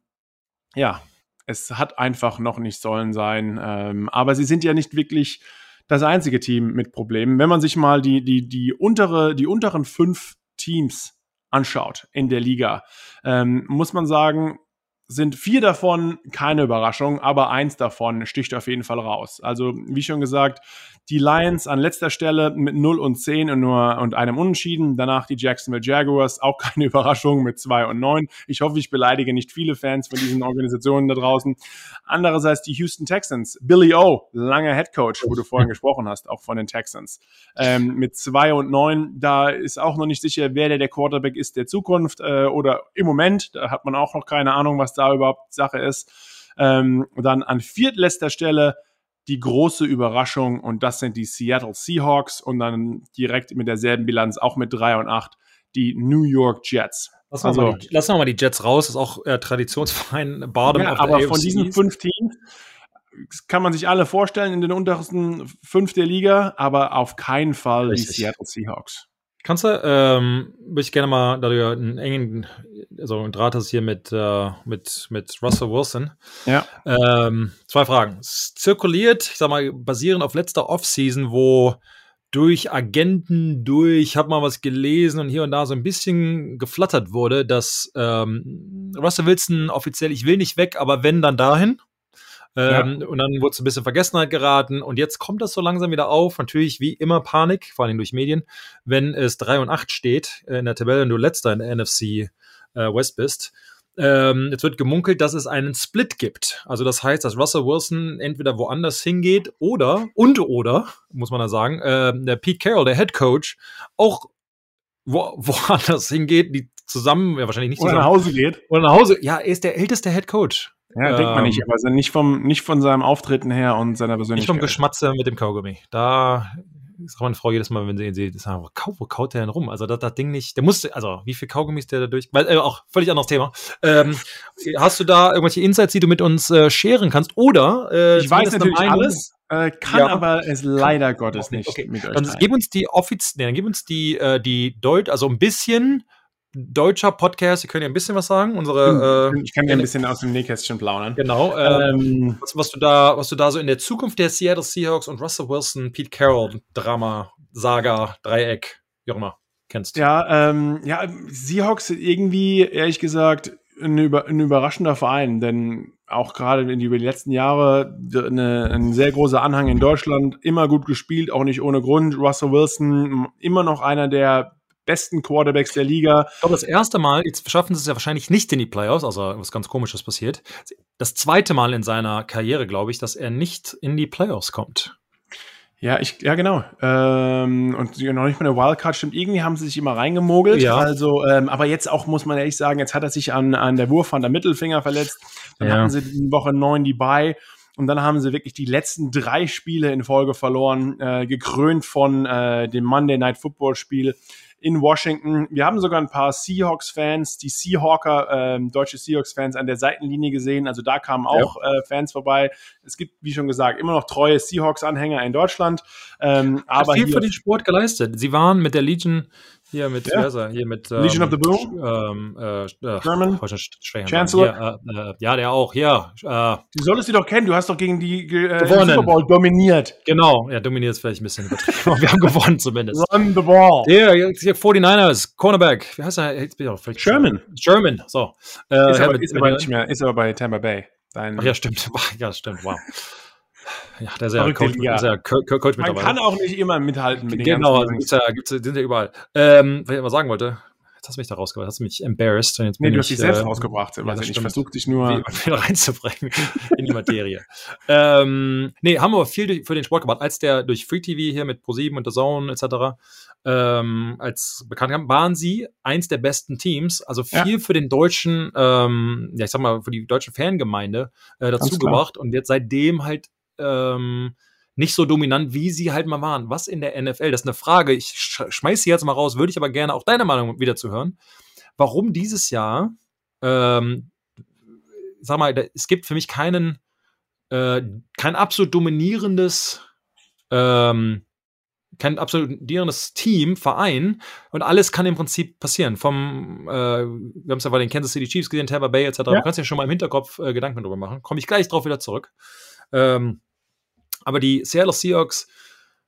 ja, es hat einfach noch nicht sollen sein. Ähm, aber sie sind ja nicht wirklich das einzige Team mit Problemen. Wenn man sich mal die, die, die, untere, die unteren fünf Teams anschaut in der Liga, ähm, muss man sagen, sind vier davon keine Überraschung, aber eins davon sticht auf jeden Fall raus. Also, wie schon gesagt, die Lions an letzter Stelle mit 0 und 10 und nur und einem Unentschieden. Danach die Jacksonville Jaguars, auch keine *laughs* Überraschung mit 2 und 9. Ich hoffe, ich beleidige nicht viele Fans von diesen Organisationen da draußen. Andererseits die Houston Texans. Billy O, langer Head Coach, wo du vorhin *laughs* gesprochen hast, auch von den Texans. Ähm, mit 2 und 9, da ist auch noch nicht sicher, wer der, der Quarterback ist der Zukunft äh, oder im Moment. Da hat man auch noch keine Ahnung, was da überhaupt Sache ist. Ähm, dann an viertletzter Stelle die große Überraschung und das sind die Seattle Seahawks und dann direkt mit derselben Bilanz, auch mit 3 und 8, die New York Jets. Lass also, mal die, lass mal die Jets raus, das ist auch äh, Traditionsverein Bottom ja, aber von diesen fünf Teams kann man sich alle vorstellen in den untersten fünf der Liga, aber auf keinen Fall Richtig. die Seattle Seahawks. Kannst du, ähm, würde ich gerne mal, da du ja einen engen, also einen Draht hast hier mit, äh, mit, mit Russell Wilson. Ja. Ähm, zwei Fragen. Es zirkuliert, ich sag mal, basierend auf letzter Offseason, wo durch Agenten, durch, habe mal was gelesen und hier und da so ein bisschen geflattert wurde, dass ähm, Russell Wilson offiziell, ich will nicht weg, aber wenn, dann dahin. Ähm, ja. Und dann wurde es ein bisschen Vergessenheit geraten und jetzt kommt das so langsam wieder auf. Natürlich wie immer Panik, vor allem durch Medien, wenn es 3 und 8 steht in der Tabelle und du letzter in der NFC äh, West bist. Ähm, jetzt wird gemunkelt, dass es einen Split gibt. Also das heißt, dass Russell Wilson entweder woanders hingeht oder und oder muss man da sagen, äh, der Pete Carroll, der Head Coach, auch wo, *laughs* woanders hingeht, die zusammen, ja wahrscheinlich nicht oder zusammen. nach Hause geht. Oder nach Hause. Ja, er ist der älteste Head Coach. Ja, ähm, denkt man nicht, ähm, aber nicht vom, nicht von seinem Auftreten her und seiner Persönlichkeit. Nicht vom Geschmatze mit dem Kaugummi. Da sagt meine Frau jedes Mal, wenn sie ihn sieht, sagen, wo, kaut, wo kaut der denn rum? Also das, das Ding nicht, der musste, also wie viel Kaugummis der da durch, weil, äh, auch völlig anderes Thema. Ähm, hast du da irgendwelche Insights, die du mit uns äh, scheren kannst? Oder äh, ich weiß natürlich alles, äh, kann ja. aber es leider kann, Gottes nicht okay. mit euch Dann gib uns die offiz nee, dann gib uns die, äh, die Deut, also ein bisschen deutscher Podcast, wir können ja ein bisschen was sagen. Unsere, äh, ich kann ja ein bisschen aus dem Nähkästchen plaudern. Genau. Ähm, was, was, du da, was du da so in der Zukunft der Seattle Seahawks und Russell Wilson, Pete Carroll, Drama, Saga, Dreieck, wie auch immer, kennst. Ja, ähm, ja, Seahawks irgendwie, ehrlich gesagt, ein, über, ein überraschender Verein, denn auch gerade in die, über die letzten Jahre eine, ein sehr großer Anhang in Deutschland, immer gut gespielt, auch nicht ohne Grund. Russell Wilson, immer noch einer der besten Quarterbacks der Liga. Ich glaube, das erste Mal, jetzt schaffen sie es ja wahrscheinlich nicht in die Playoffs, also was ganz komisches passiert. Das zweite Mal in seiner Karriere, glaube ich, dass er nicht in die Playoffs kommt. Ja, ich, ja, genau. Ähm, und noch nicht mal eine Wildcard stimmt. Irgendwie haben sie sich immer reingemogelt. Ja. Also, ähm, aber jetzt auch muss man ehrlich sagen, jetzt hat er sich an, an der Wurf an der Mittelfinger verletzt. Dann ja. hatten sie in Woche neun die bei. Und dann haben sie wirklich die letzten drei Spiele in Folge verloren, äh, gekrönt von äh, dem Monday Night Football Spiel in Washington. Wir haben sogar ein paar Seahawks-Fans, die Seahawker, äh, deutsche Seahawks-Fans an der Seitenlinie gesehen. Also da kamen auch ja. äh, Fans vorbei. Es gibt, wie schon gesagt, immer noch treue Seahawks-Anhänger in Deutschland. Ähm, aber viel für den Sport geleistet. Sie waren mit der Legion hier mit, ja. er? hier mit ähm, Legion of the Boom, ähm, äh, German, Chancellor, hier, äh, äh, ja, der auch, ja. Äh, du solltest sie doch kennen. Du hast doch gegen die äh, Super Bowl dominiert. Genau, ja, dominiert ist vielleicht ein bisschen übertrieben. *laughs* wir haben gewonnen zumindest. Run the ball. Der, hier 49ers, Cornerback. Wie heißt er? Jetzt bin ich auch völlig Sherman. Sherman, so. Äh, ist, aber, ist aber nicht mehr, ist aber bei Tampa Bay. Dein Ach ja, stimmt. *laughs* Ja, stimmt. Wow. Ja, der ist ja Coach, ist ja Coach Man kann auch nicht immer mithalten mit den Genau, also gibt's ja, gibt's, sind ja überall. Ähm, was ich mal sagen wollte, jetzt hast du mich da rausgebracht, hast du mich embarrassed. Und jetzt nee, du hast dich selbst äh, rausgebracht. Ja, ich versuche dich nur reinzubringen *laughs* in die Materie. ähm, nee, haben wir viel für den Sport gemacht. Als der durch Free TV hier mit ProSieben und The Zone etc. Ähm, als bekannt kam, waren sie eins der besten Teams. Also viel ja. für den deutschen, ähm, ja ich sag mal, für die deutsche Fangemeinde äh, dazu gebracht. Und jetzt seitdem halt ähm, nicht so dominant, wie sie halt mal waren. Was in der NFL? Das ist eine Frage. Ich schmeiß sie jetzt mal raus, würde ich aber gerne auch deine Meinung wieder zu hören. Warum dieses Jahr, ähm, sag mal, es gibt für mich keinen, äh, kein absolut dominierendes, ähm, kein absolut dominierendes Team, Verein und alles kann im Prinzip passieren. Vom, äh, wir haben es ja bei den Kansas City Chiefs gesehen, Tampa Bay etc. Ja. Du kannst ja schon mal im Hinterkopf äh, Gedanken darüber machen. Komme ich gleich drauf wieder zurück. Ähm, aber die Seattle Seahawks,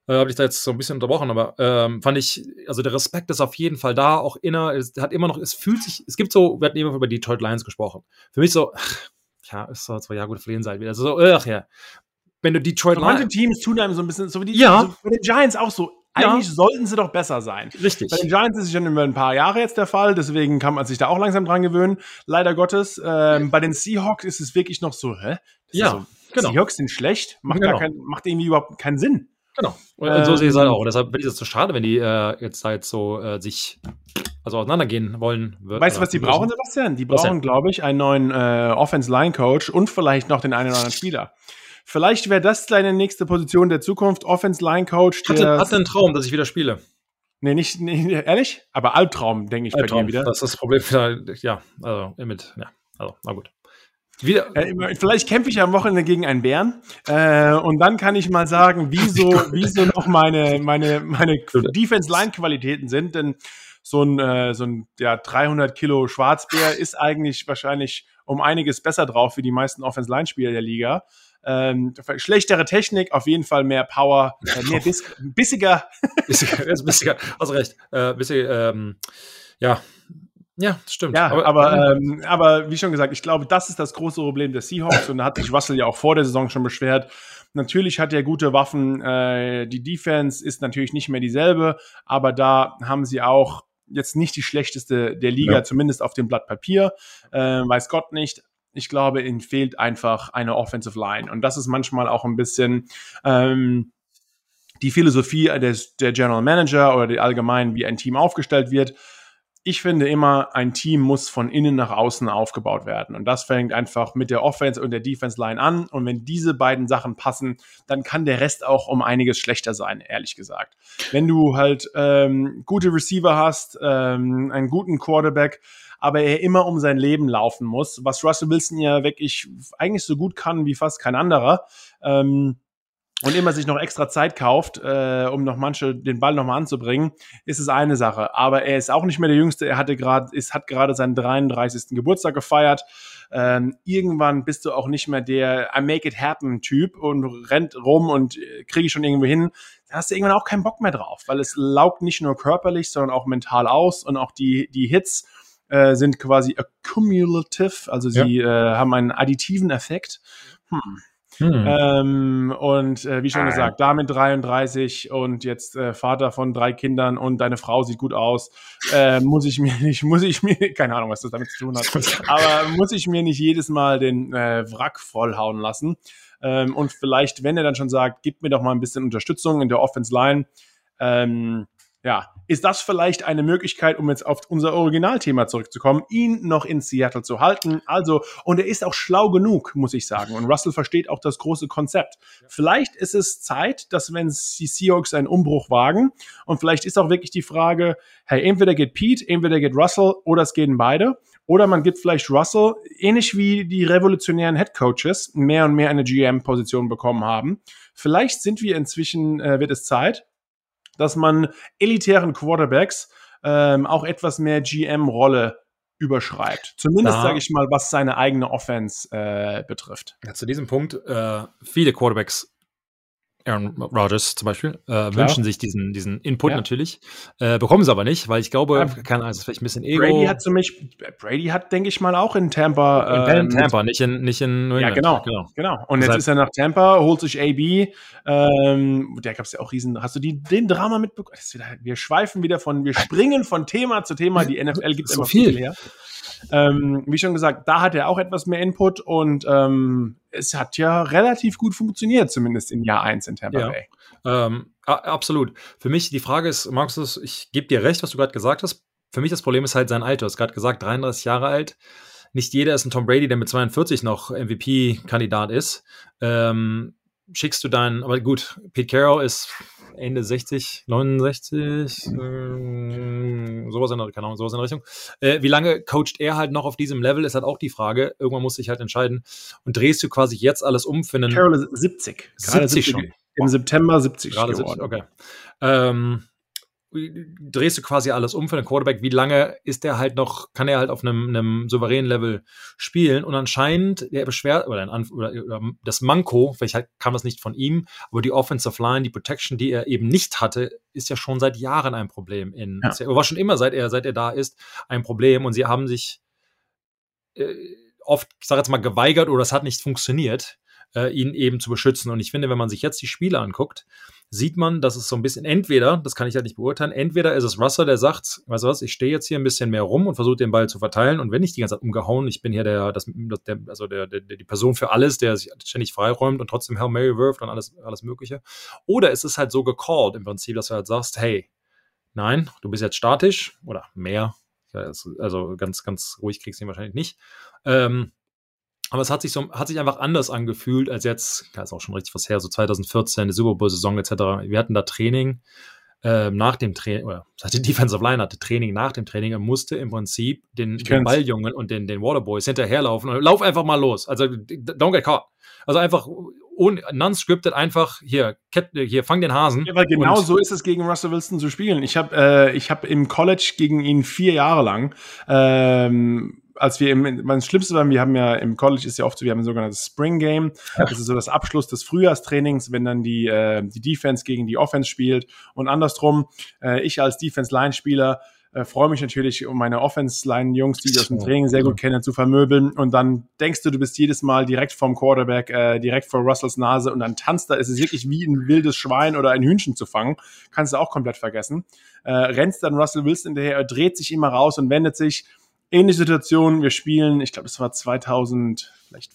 äh, habe ich da jetzt so ein bisschen unterbrochen, aber ähm, fand ich, also der Respekt ist auf jeden Fall da, auch inner, es hat immer noch, es fühlt sich, es gibt so, wir hatten eben über Detroit Lions gesprochen. Für mich so, ach, ja, ist so zwei Jahre gut verlieren sein wieder. Also so, ach ja. Wenn du Detroit Lions. Manche Teams tun einem so ein bisschen, so wie die ja. also bei den Giants auch so. Eigentlich ja. sollten sie doch besser sein. Richtig. Bei den Giants ist es schon über ein paar Jahre jetzt der Fall, deswegen kann man sich da auch langsam dran gewöhnen, leider Gottes. Ähm, bei den Seahawks ist es wirklich noch so, hä? Das ja. So, Genau. Seahawks sind schlecht, macht, genau. kein, macht irgendwie überhaupt keinen Sinn. Genau. Und ähm, so sehe ich es halt auch. Und deshalb finde ich es so schade, wenn die äh, jetzt halt so äh, sich also auseinandergehen wollen. Wird, weißt du, was die müssen. brauchen, Sebastian? Die brauchen, glaube ich, einen neuen äh, Offense-Line-Coach und vielleicht noch den einen oder anderen Spieler. Vielleicht wäre das deine nächste Position der Zukunft, Offense-Line-Coach. Hatte, hatte einen Traum, dass ich wieder spiele. Nee, nicht, nee, ehrlich? Aber Albtraum, denke ich Albtraum, bei dir wieder. Das ist das Problem. *laughs* Ja, also, mit, ja, also, na gut. Wieder, äh, vielleicht kämpfe ich am Wochenende gegen einen Bären äh, und dann kann ich mal sagen, wieso, *laughs* wieso noch meine, meine, meine Defense-Line-Qualitäten sind. Denn so ein, äh, so ein ja, 300 Kilo Schwarzbär ist eigentlich wahrscheinlich um einiges besser drauf wie die meisten Offense-Line-Spieler der Liga. Ähm, schlechtere Technik, auf jeden Fall mehr Power, äh, mehr bis, *laughs* bissiger. bissiger, bissiger, hast recht. Äh, bisschen, ähm, ja, ja, stimmt. Ja, aber, aber, ähm, aber wie schon gesagt, ich glaube, das ist das große Problem der Seahawks und da hat sich Russell ja auch vor der Saison schon beschwert. Natürlich hat er gute Waffen. Äh, die Defense ist natürlich nicht mehr dieselbe, aber da haben sie auch jetzt nicht die schlechteste der Liga, ja. zumindest auf dem Blatt Papier. Äh, weiß Gott nicht. Ich glaube, ihnen fehlt einfach eine Offensive Line. Und das ist manchmal auch ein bisschen ähm, die Philosophie des, der General Manager oder allgemein, wie ein Team aufgestellt wird ich finde immer, ein Team muss von innen nach außen aufgebaut werden. Und das fängt einfach mit der Offense und der Defense Line an. Und wenn diese beiden Sachen passen, dann kann der Rest auch um einiges schlechter sein, ehrlich gesagt. Wenn du halt ähm, gute Receiver hast, ähm, einen guten Quarterback, aber er immer um sein Leben laufen muss, was Russell Wilson ja wirklich eigentlich so gut kann wie fast kein anderer. Ähm, und immer sich noch extra Zeit kauft, äh, um noch manche den Ball nochmal anzubringen, ist es eine Sache. Aber er ist auch nicht mehr der Jüngste. Er hatte gerade, ist hat gerade seinen 33. Geburtstag gefeiert. Ähm, irgendwann bist du auch nicht mehr der I make it happen Typ und rennt rum und äh, kriege ich schon irgendwo hin. Da hast du irgendwann auch keinen Bock mehr drauf, weil es laugt nicht nur körperlich, sondern auch mental aus und auch die die Hits äh, sind quasi accumulative, also sie ja. äh, haben einen additiven Effekt. Hm hm. Ähm, und äh, wie schon ah. gesagt, damit 33 und jetzt äh, Vater von drei Kindern und deine Frau sieht gut aus. Äh, muss ich mir nicht, muss ich mir, *laughs* keine Ahnung, was das damit zu tun hat, aber muss ich mir nicht jedes Mal den äh, Wrack vollhauen lassen. Ähm, und vielleicht, wenn er dann schon sagt, gib mir doch mal ein bisschen Unterstützung in der Offense Line, ähm, ja, ist das vielleicht eine Möglichkeit, um jetzt auf unser Originalthema zurückzukommen, ihn noch in Seattle zu halten? Also, und er ist auch schlau genug, muss ich sagen. Und Russell versteht auch das große Konzept. Vielleicht ist es Zeit, dass wenn die Seahawks einen Umbruch wagen, und vielleicht ist auch wirklich die Frage, hey, entweder geht Pete, entweder geht Russell oder es gehen beide. Oder man gibt vielleicht Russell, ähnlich wie die revolutionären Head Coaches, mehr und mehr eine GM-Position bekommen haben. Vielleicht sind wir inzwischen, äh, wird es Zeit, dass man elitären Quarterbacks ähm, auch etwas mehr GM-Rolle überschreibt. Zumindest, sage ich mal, was seine eigene Offense äh, betrifft. Ja, zu diesem Punkt, äh, viele Quarterbacks Aaron Rodgers zum Beispiel, äh, wünschen sich diesen, diesen Input ja. natürlich, äh, bekommen sie aber nicht, weil ich glaube, ja. kann also vielleicht ein bisschen Ego. Brady hat Beispiel, Brady hat, denke ich mal, auch in Tampa. Äh, in Tampa, nicht in, nicht in. Ja, genau, genau. genau. Und jetzt ist er nach Tampa, holt sich AB. Ähm, da gab es ja auch riesen. Hast du die, den Drama mitbekommen? wir schweifen wieder von, wir *laughs* springen von Thema zu Thema. Die NFL gibt so immer viel, viel her. Ähm, wie schon gesagt, da hat er auch etwas mehr Input und ähm, es hat ja relativ gut funktioniert, zumindest in Jahr 1 in Tampa ja. Bay. Ähm, absolut. Für mich die Frage ist, Markus, ich gebe dir recht, was du gerade gesagt hast. Für mich das Problem ist halt sein Alter. Du hast gerade gesagt, 33 Jahre alt. Nicht jeder ist ein Tom Brady, der mit 42 noch MVP-Kandidat ist. Ähm, schickst du deinen, aber gut, Pete Carroll ist Ende 60, 69, äh, sowas in der, keine Ahnung, sowas in der Richtung. Äh, wie lange coacht er halt noch auf diesem Level, ist halt auch die Frage. Irgendwann muss sich halt entscheiden. Und drehst du quasi jetzt alles um für einen. Carroll ist 70. 70, 70 schon. Im September 70 Gerade geworden. 70, okay. Ähm, drehst du quasi alles um für den Quarterback, wie lange ist der halt noch, kann er halt auf einem, einem souveränen Level spielen? Und anscheinend, der beschwert, oder, oder, oder das Manko, vielleicht halt kam das nicht von ihm, aber die Offensive Line, die Protection, die er eben nicht hatte, ist ja schon seit Jahren ein Problem in, ja. war schon immer, seit er, seit er da ist, ein Problem. Und sie haben sich äh, oft, ich sage jetzt mal, geweigert oder es hat nicht funktioniert, äh, ihn eben zu beschützen. Und ich finde, wenn man sich jetzt die Spiele anguckt, sieht man, dass es so ein bisschen entweder, das kann ich halt nicht beurteilen, entweder ist es Russell, der sagt, weißt du was, ich stehe jetzt hier ein bisschen mehr rum und versuche den Ball zu verteilen und wenn ich die ganze Zeit umgehauen, ich bin hier der, das, der also der, der, die Person für alles, der sich ständig freiräumt und trotzdem Hail Mary wirft und alles, alles Mögliche. Oder ist es halt so gecalled im Prinzip, dass du halt sagst, hey, nein, du bist jetzt statisch oder mehr, also ganz, ganz ruhig kriegst du ihn wahrscheinlich nicht. Ähm, aber es hat sich so, hat sich einfach anders angefühlt als jetzt, da ist auch schon richtig was her, so 2014, die Super Bowl-Saison etc. Wir hatten da Training äh, nach dem Training, oder die Defensive Line hatte Training nach dem Training und musste im Prinzip den, den Balljungen und den, den Waterboys hinterherlaufen und lauf einfach mal los. Also don't get caught. Also einfach non-scripted einfach hier, hier, fang den Hasen. Ja, weil genau so ist es gegen Russell Wilson zu spielen. Ich habe äh, ich hab im College gegen ihn vier Jahre lang ähm, als wir im, mein Schlimmste war, wir haben ja im College ist ja oft so, wir haben ein sogenanntes Spring Game. Das ist so das Abschluss des Frühjahrstrainings, wenn dann die, äh, die Defense gegen die Offense spielt und andersrum. Äh, ich als Defense-Line-Spieler äh, freue mich natürlich, um meine Offense-Line-Jungs, die ich aus dem Training sehr gut kenne, zu vermöbeln. Und dann denkst du, du bist jedes Mal direkt vom Quarterback, äh, direkt vor Russells Nase und dann tanzt da. Es ist wirklich wie ein wildes Schwein oder ein Hühnchen zu fangen. Kannst du auch komplett vergessen. Äh, rennst dann Russell Wilson hinterher, er dreht sich immer raus und wendet sich ähnliche Situation. Wir spielen, ich glaube, es war 2000, vielleicht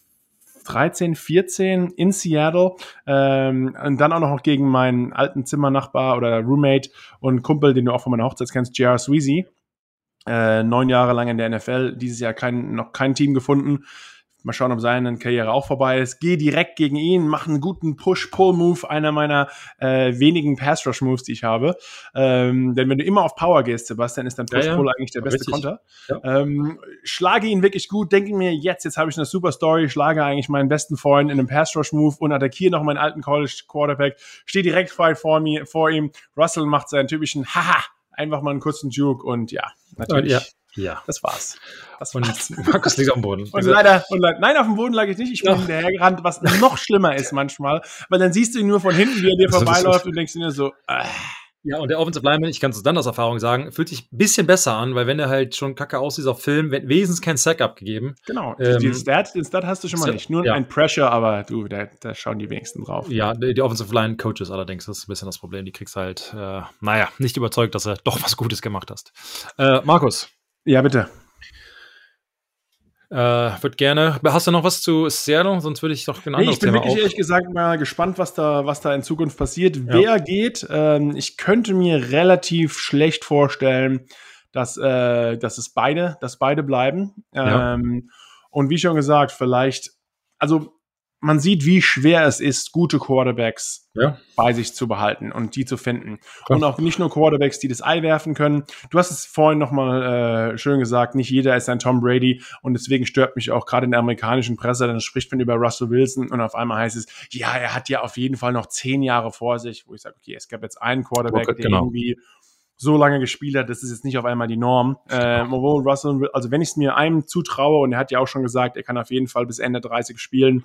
13, 14 in Seattle ähm, und dann auch noch gegen meinen alten Zimmernachbar oder Roommate und Kumpel, den du auch von meiner Hochzeit kennst, J.R. Sweezy. Äh, neun Jahre lang in der NFL, dieses Jahr kein, noch kein Team gefunden. Mal schauen, ob seine Karriere auch vorbei ist. Geh direkt gegen ihn, mach einen guten Push-Pull-Move, einer meiner äh, wenigen Pass-Rush-Moves, die ich habe. Ähm, denn wenn du immer auf Power gehst, Sebastian, ist dann Push-Pull ja, eigentlich der beste Richtig. Konter. Ja. Ähm, schlage ihn wirklich gut, denke mir, jetzt, jetzt habe ich eine super Story, schlage eigentlich meinen besten Freund in einem Pass-Rush-Move und attackiere noch meinen alten College-Quarterback, stehe direkt frei vor, mir, vor ihm. Russell macht seinen typischen Haha, einfach mal einen kurzen Juke und ja, natürlich. Ja. Ja. Das war's. Das und war's. *laughs* Markus liegt auf dem Boden. Und leider, und leider, nein, auf dem Boden lag ich nicht. Ich bin hinterhergerannt, was noch schlimmer ist manchmal. Weil dann siehst du ihn nur von hinten, wie er dir vorbeiläuft und denkst dir so, äh. Ja, und der Offensive Lineman, ich kann es dann aus Erfahrung sagen, fühlt sich ein bisschen besser an, weil wenn er halt schon kacke aussieht auf Film, wird wesentlich kein Sack abgegeben. Genau, ähm, den, Stat, den Stat hast du schon mal nicht. Nur ja. ein Pressure, aber du, da, da schauen die wenigsten drauf. Ja, die, die Offensive Line Coaches allerdings, das ist ein bisschen das Problem. Die kriegst halt, äh, naja, nicht überzeugt, dass er doch was Gutes gemacht hast. Äh, Markus. Ja, bitte. Äh, würde gerne. Hast du noch was zu Seattle? Sonst würde ich doch genau. Nee, ich bin Thema wirklich auf. ehrlich gesagt mal gespannt, was da, was da in Zukunft passiert. Ja. Wer geht? Ähm, ich könnte mir relativ schlecht vorstellen, dass, äh, dass es beide, dass beide bleiben. Ja. Ähm, und wie schon gesagt, vielleicht, also man sieht, wie schwer es ist, gute Quarterbacks ja. bei sich zu behalten und die zu finden. Klar. Und auch nicht nur Quarterbacks, die das Ei werfen können. Du hast es vorhin nochmal äh, schön gesagt, nicht jeder ist ein Tom Brady und deswegen stört mich auch gerade in der amerikanischen Presse, dann spricht man über Russell Wilson und auf einmal heißt es, ja, er hat ja auf jeden Fall noch zehn Jahre vor sich, wo ich sage, okay, es gab jetzt einen Quarterback, okay, genau. der irgendwie so lange gespielt hat, das ist jetzt nicht auf einmal die Norm. Ähm, obwohl Russell, also wenn ich es mir einem zutraue, und er hat ja auch schon gesagt, er kann auf jeden Fall bis Ende 30 spielen,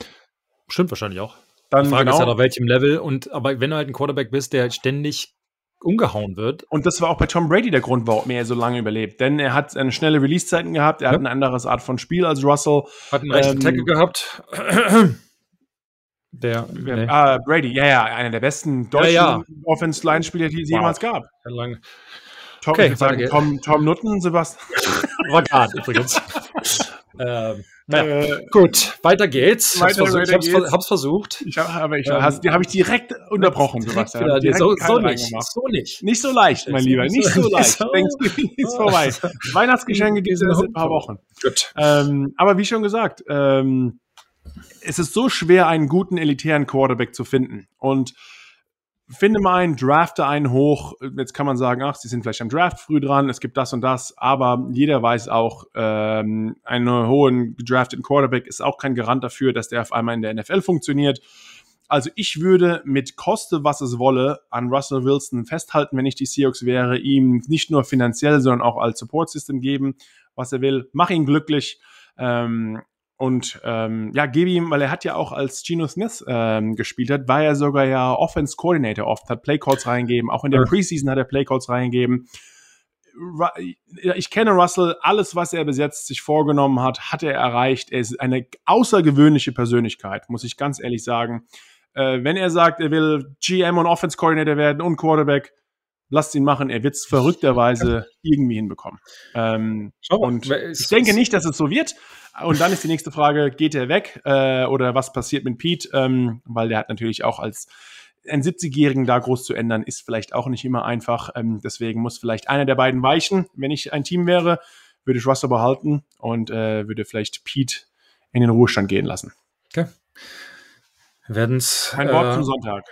Stimmt wahrscheinlich auch. Dann die Frage genau. ist halt auf welchem Level. Und aber wenn du halt ein Quarterback bist, der halt ständig umgehauen wird. Und das war auch bei Tom Brady der Grund, warum er so lange überlebt. Denn er hat eine schnelle Release-Zeiten gehabt, er ja. hat eine andere Art von Spiel als Russell. Hat einen rechten ähm, Tackle gehabt. *clears throat* Der, nee. ah, Brady, ja, ja, einer der besten deutschen ja, ja. Offense-Line-Spieler, die es wow. jemals gab. Lang. Tom, okay, sagen, Tom, Tom Nutten, Sebastian. *laughs* War gerade übrigens. *laughs* ähm, naja, äh, gut, weiter geht's. Weiter, hab's, versucht, hab's, geht's. hab's versucht. Ich hab, aber ich, ähm, hast, die habe ich direkt unterbrochen, Sebastian. Wieder, direkt so, so nicht, so nicht. Nicht so leicht, mein Lieber, nicht so leicht. So. Denkst du, *laughs* ist vorbei. Weihnachtsgeschenke gibt es in ein paar Wochen. Gut. Ähm, aber wie schon gesagt, ähm, es ist so schwer, einen guten elitären Quarterback zu finden. Und finde mal einen, drafte einen hoch. Jetzt kann man sagen, ach, sie sind vielleicht am Draft früh dran, es gibt das und das, aber jeder weiß auch, ähm, einen hohen gedrafteten Quarterback ist auch kein Garant dafür, dass der auf einmal in der NFL funktioniert. Also ich würde mit koste, was es wolle, an Russell Wilson festhalten, wenn ich die Seahawks wäre, ihm nicht nur finanziell, sondern auch als Support System geben, was er will. Mach ihn glücklich. Ähm, und ähm, ja, gebe ihm, weil er hat ja auch als Geno Smith ähm, gespielt hat, war er sogar ja Offense Coordinator oft, hat Playcalls reingegeben, auch in der Preseason hat er Playcalls reingegeben. Ich kenne Russell, alles, was er bis jetzt sich vorgenommen hat, hat er erreicht. Er ist eine außergewöhnliche Persönlichkeit, muss ich ganz ehrlich sagen. Äh, wenn er sagt, er will GM und Offense Coordinator werden und Quarterback, lasst ihn machen. Er wird es verrückterweise irgendwie hinbekommen. Ähm, und ich denke nicht, dass es so wird. Und dann ist die nächste Frage, geht er weg äh, oder was passiert mit Pete? Ähm, weil der hat natürlich auch als einen 70-Jährigen da groß zu ändern, ist vielleicht auch nicht immer einfach. Ähm, deswegen muss vielleicht einer der beiden weichen. Wenn ich ein Team wäre, würde ich Russell behalten und äh, würde vielleicht Pete in den Ruhestand gehen lassen. Okay. Wir werden es. Ein Wort äh, zum Sonntag.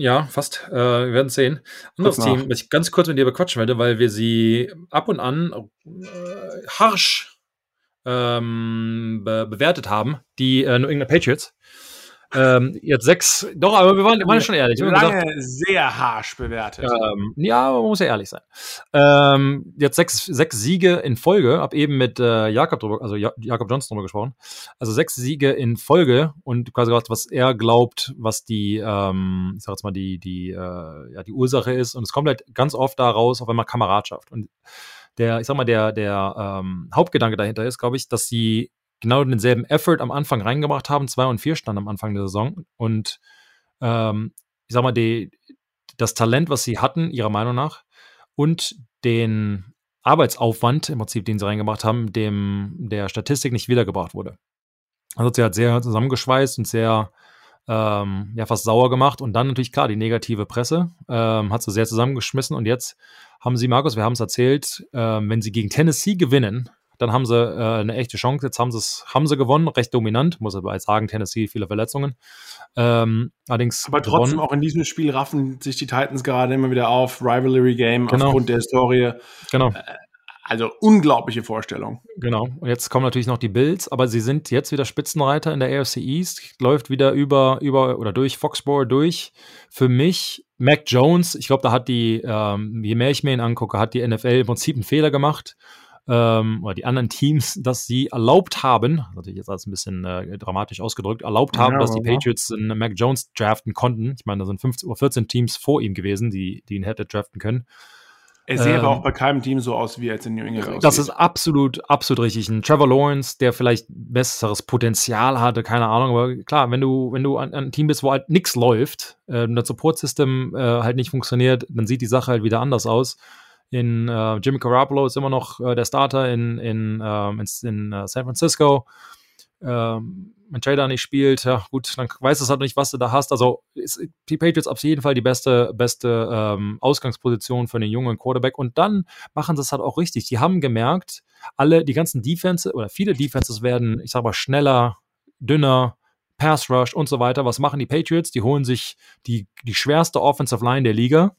ja, fast. Äh, wir werden es sehen. Anderes Team, was ich ganz kurz mit dir bequatschen werde, weil wir sie ab und an äh, harsch ähm, be bewertet haben, die äh, New England Patriots. Ähm, jetzt sechs, doch, aber wir waren, wir waren schon ehrlich. Lange gesagt, sehr harsh bewertet. Ähm, ja, man muss ja ehrlich sein. Ähm, jetzt sechs, sechs Siege in Folge, hab eben mit äh, Jakob drüber, also ja, Jakob Johnson drüber gesprochen. Also sechs Siege in Folge und quasi gesagt, was er glaubt, was die, ähm, ich sag jetzt mal, die, die, äh, ja, die Ursache ist. Und es kommt halt ganz oft daraus auf einmal Kameradschaft. Und der, ich sag mal, der, der ähm, Hauptgedanke dahinter ist, glaube ich, dass sie genau denselben Effort am Anfang reingebracht haben. Zwei und vier standen am Anfang der Saison. Und ähm, ich sag mal, die, das Talent, was sie hatten, ihrer Meinung nach, und den Arbeitsaufwand im Prinzip, den sie reingebracht haben, dem der Statistik nicht wiedergebracht wurde. Also sie hat sehr zusammengeschweißt und sehr ähm, ja fast sauer gemacht und dann natürlich klar die negative Presse ähm, hat sie sehr zusammengeschmissen und jetzt haben sie Markus, wir haben es erzählt, äh, wenn sie gegen Tennessee gewinnen, dann haben sie äh, eine echte Chance. Jetzt haben sie es, haben sie gewonnen, recht dominant, muss aber sagen, Tennessee viele Verletzungen. Ähm, allerdings aber trotzdem gewonnen. auch in diesem Spiel raffen sich die Titans gerade immer wieder auf Rivalry Game genau. aufgrund der Historie. Genau. Äh, also unglaubliche Vorstellung. Genau. Und jetzt kommen natürlich noch die Bills, aber sie sind jetzt wieder Spitzenreiter in der AFC East, läuft wieder über, über oder durch Foxborough durch. Für mich, Mac Jones, ich glaube, da hat die, ähm, je mehr ich mir ihn angucke, hat die NFL im Prinzip einen Fehler gemacht ähm, oder die anderen Teams, *laughs* dass sie erlaubt haben, natürlich jetzt als ein bisschen äh, dramatisch ausgedrückt, erlaubt haben, ja, dass die Patriots einen Mac Jones draften konnten. Ich meine, da sind 15 oder 14 Teams vor ihm gewesen, die, die ihn hätte draften können. Er sähe ähm, aber auch bei keinem Team so aus, wie er jetzt in New England aussieht. Das ist absolut, absolut richtig. Ein Trevor Lawrence, der vielleicht besseres Potenzial hatte, keine Ahnung, aber klar, wenn du, wenn du an, an ein Team bist, wo halt nichts läuft, äh, das Support-System äh, halt nicht funktioniert, dann sieht die Sache halt wieder anders aus in äh, Jimmy Garoppolo ist immer noch äh, der Starter in, in, ähm, in, in uh, San Francisco. Ähm, wenn Trader nicht spielt, ja gut, dann weißt du halt nicht, was du da hast. Also ist die Patriots auf jeden Fall die beste, beste ähm, Ausgangsposition für einen jungen Quarterback. Und dann machen sie es halt auch richtig. Die haben gemerkt, alle, die ganzen Defenses oder viele Defenses werden, ich sag mal, schneller, dünner, Pass Rush und so weiter. Was machen die Patriots? Die holen sich die, die schwerste Offensive Line der Liga,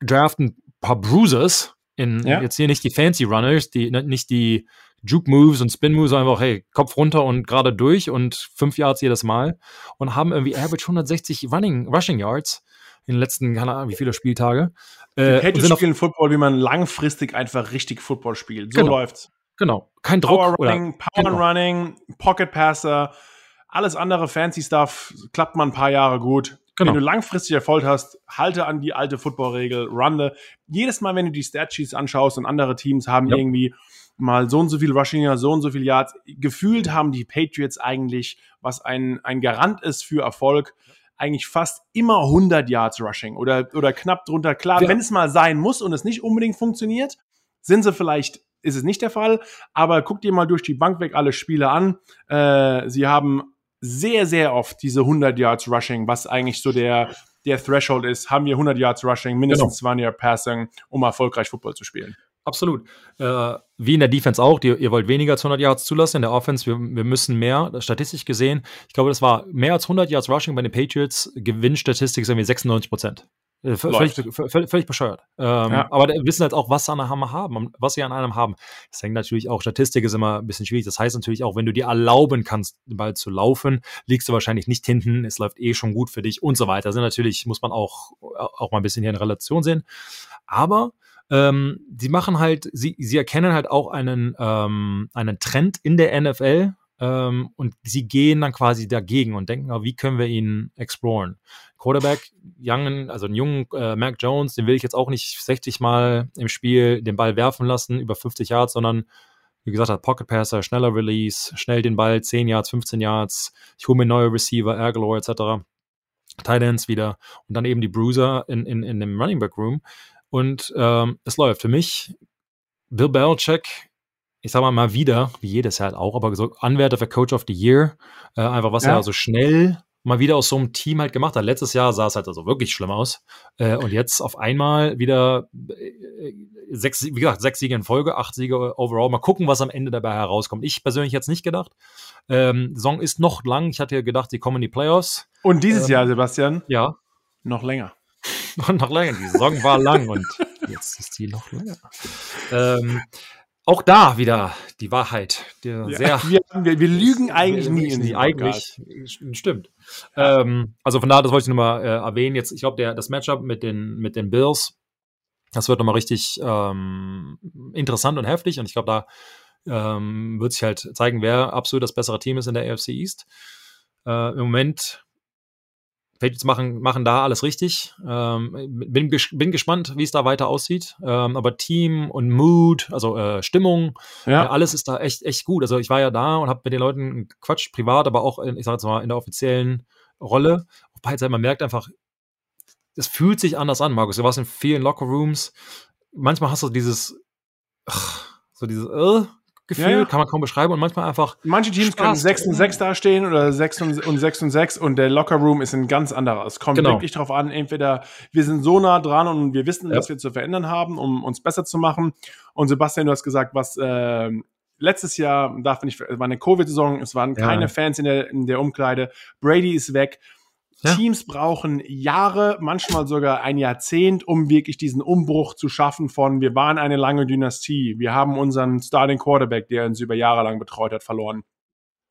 draften paar Bruisers, in ja. jetzt hier nicht die Fancy Runners, die ne, nicht die Juke Moves und Spin Moves, einfach hey, Kopf runter und gerade durch und fünf Yards jedes Mal und haben irgendwie average 160 Running Rushing Yards in den letzten, keine Ahnung, wie viele Spieltage. Äh, Patriots spielen Football, wie man langfristig einfach richtig Football spielt. So genau. läuft's. Genau, kein Druck. Power Running, oder, Power genau. Running, Pocket Passer, alles andere fancy Stuff klappt man ein paar Jahre gut. Genau. Wenn du langfristig Erfolg hast, halte an die alte Football-Regel, runde. Jedes Mal, wenn du die Statsheets anschaust und andere Teams haben yep. irgendwie mal so und so viel Rushinger, so und so viel Yards, gefühlt haben die Patriots eigentlich, was ein, ein Garant ist für Erfolg, eigentlich fast immer 100 Yards Rushing oder, oder knapp drunter. Klar, ja. wenn es mal sein muss und es nicht unbedingt funktioniert, sind sie vielleicht ist es nicht der Fall, aber guck dir mal durch die Bank weg alle Spiele an. Äh, sie haben sehr, sehr oft diese 100 Yards Rushing, was eigentlich so der, der Threshold ist. Haben wir 100 Yards Rushing, mindestens genau. 2 Yard Passing, um erfolgreich Football zu spielen. Absolut. Äh, wie in der Defense auch. Die, ihr wollt weniger als 100 Yards zulassen. In der Offense, wir, wir müssen mehr. Statistisch gesehen, ich glaube, das war mehr als 100 Yards Rushing bei den Patriots. Gewinnstatistik ist irgendwie 96 Prozent. Äh, völlig, völlig, völlig, bescheuert. Ähm, ja. Aber wir wissen halt auch, was sie an einem haben, was sie an einem haben. Das hängt natürlich auch, Statistik ist immer ein bisschen schwierig. Das heißt natürlich auch, wenn du dir erlauben kannst, den Ball zu laufen, liegst du wahrscheinlich nicht hinten, es läuft eh schon gut für dich und so weiter. Also natürlich muss man auch, auch mal ein bisschen hier in Relation sehen. Aber ähm, sie machen halt, sie, sie erkennen halt auch einen, ähm, einen Trend in der NFL, ähm, und sie gehen dann quasi dagegen und denken, wie können wir ihn exploren? Quarterback, youngen, also einen jungen äh, Mac Jones, den will ich jetzt auch nicht 60 Mal im Spiel den Ball werfen lassen, über 50 Yards, sondern wie gesagt, hat Pocket Passer, schneller Release, schnell den Ball, 10 Yards, 15 Yards, ich hole mir neue Receiver, Aguilar etc. Tight Ends wieder und dann eben die Bruiser in, in, in dem Running Back Room und ähm, es läuft. Für mich, Bill Belichick ich sag mal mal wieder, wie jedes Jahr halt auch, aber so Anwärter für Coach of the Year, äh, einfach was ja. er so schnell mal wieder aus so einem Team halt gemacht hat. Letztes Jahr sah es halt also wirklich schlimm aus. Äh, und jetzt auf einmal wieder äh, sechs, wie gesagt, sechs Siege in Folge, acht Siege overall. Mal gucken, was am Ende dabei herauskommt. Ich persönlich jetzt nicht gedacht. Ähm, Song ist noch lang. Ich hatte ja gedacht, sie kommen in die Playoffs. Und dieses ähm, Jahr, Sebastian? Ja. Noch länger. Noch länger. Die Saison war lang und jetzt ist die noch länger. Ähm, auch da wieder die Wahrheit. Ja, *laughs* wir, wir, wir, lügen eigentlich nie in die eigentlich. Stimmt. Ja. Ähm, also von daher, das wollte ich nochmal äh, erwähnen. Jetzt, ich glaube, das Matchup mit den, mit den Bills, das wird nochmal richtig ähm, interessant und heftig. Und ich glaube, da ähm, wird sich halt zeigen, wer absolut das bessere Team ist in der AFC East. Äh, Im Moment Patriots machen, machen da alles richtig. Ähm, bin, bin gespannt, wie es da weiter aussieht. Ähm, aber Team und Mood, also äh, Stimmung, ja. äh, alles ist da echt, echt gut. Also ich war ja da und habe mit den Leuten Quatsch, privat, aber auch, in, ich sag jetzt mal, in der offiziellen Rolle. Auf beiden Seiten, man merkt einfach, es fühlt sich anders an, Markus. Du warst in vielen Lockerrooms. Manchmal hast du dieses, ach, so dieses, äh, Gefühl, ja, ja. kann man kaum beschreiben und manchmal einfach. Manche Teams können 6 und 6 dastehen oder 6 und, und 6 und 6 und der Lockerroom ist ein ganz anderer. Es kommt genau. wirklich darauf an, entweder wir sind so nah dran und wir wissen, ja. was wir zu verändern haben, um uns besser zu machen. Und Sebastian, du hast gesagt, was äh, letztes Jahr, darf nicht, war eine Covid-Saison, es waren keine Fans in der, in der Umkleide, Brady ist weg. Ja. Teams brauchen Jahre, manchmal sogar ein Jahrzehnt, um wirklich diesen Umbruch zu schaffen von wir waren eine lange Dynastie, wir haben unseren Starting Quarterback, der uns über Jahre lang betreut hat, verloren.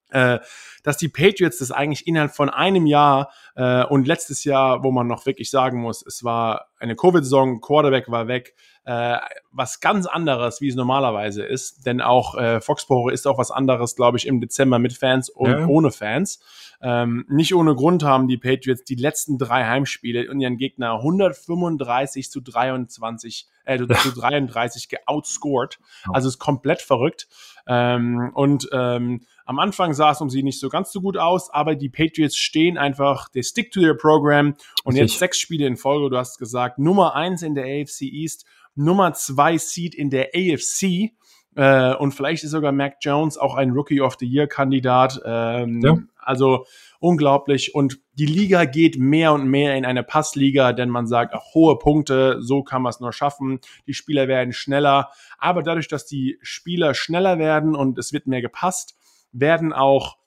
Äh, dass die Patriots das eigentlich innerhalb von einem Jahr äh, und letztes Jahr, wo man noch wirklich sagen muss, es war eine Covid-Saison, Quarterback war weg, äh, was ganz anderes, wie es normalerweise ist. Denn auch äh, Foxborough ist auch was anderes, glaube ich, im Dezember mit Fans und ja. ohne Fans. Ähm, nicht ohne Grund haben die Patriots die letzten drei Heimspiele und ihren Gegner 135 zu 23, äh, zu 33 *laughs* geoutscored. Also ist komplett verrückt. Ähm, und ähm, am Anfang sah es um sie nicht so ganz so gut aus, aber die Patriots stehen einfach, they stick to their program und jetzt sechs Spiele in Folge, du hast gesagt, Nummer eins in der AFC East, Nummer zwei Seed in der AFC. Äh, und vielleicht ist sogar Mac Jones auch ein Rookie of the Year Kandidat. Ähm, ja. Also unglaublich. Und die Liga geht mehr und mehr in eine Passliga, denn man sagt, ach, hohe Punkte, so kann man es nur schaffen. Die Spieler werden schneller. Aber dadurch, dass die Spieler schneller werden und es wird mehr gepasst, werden auch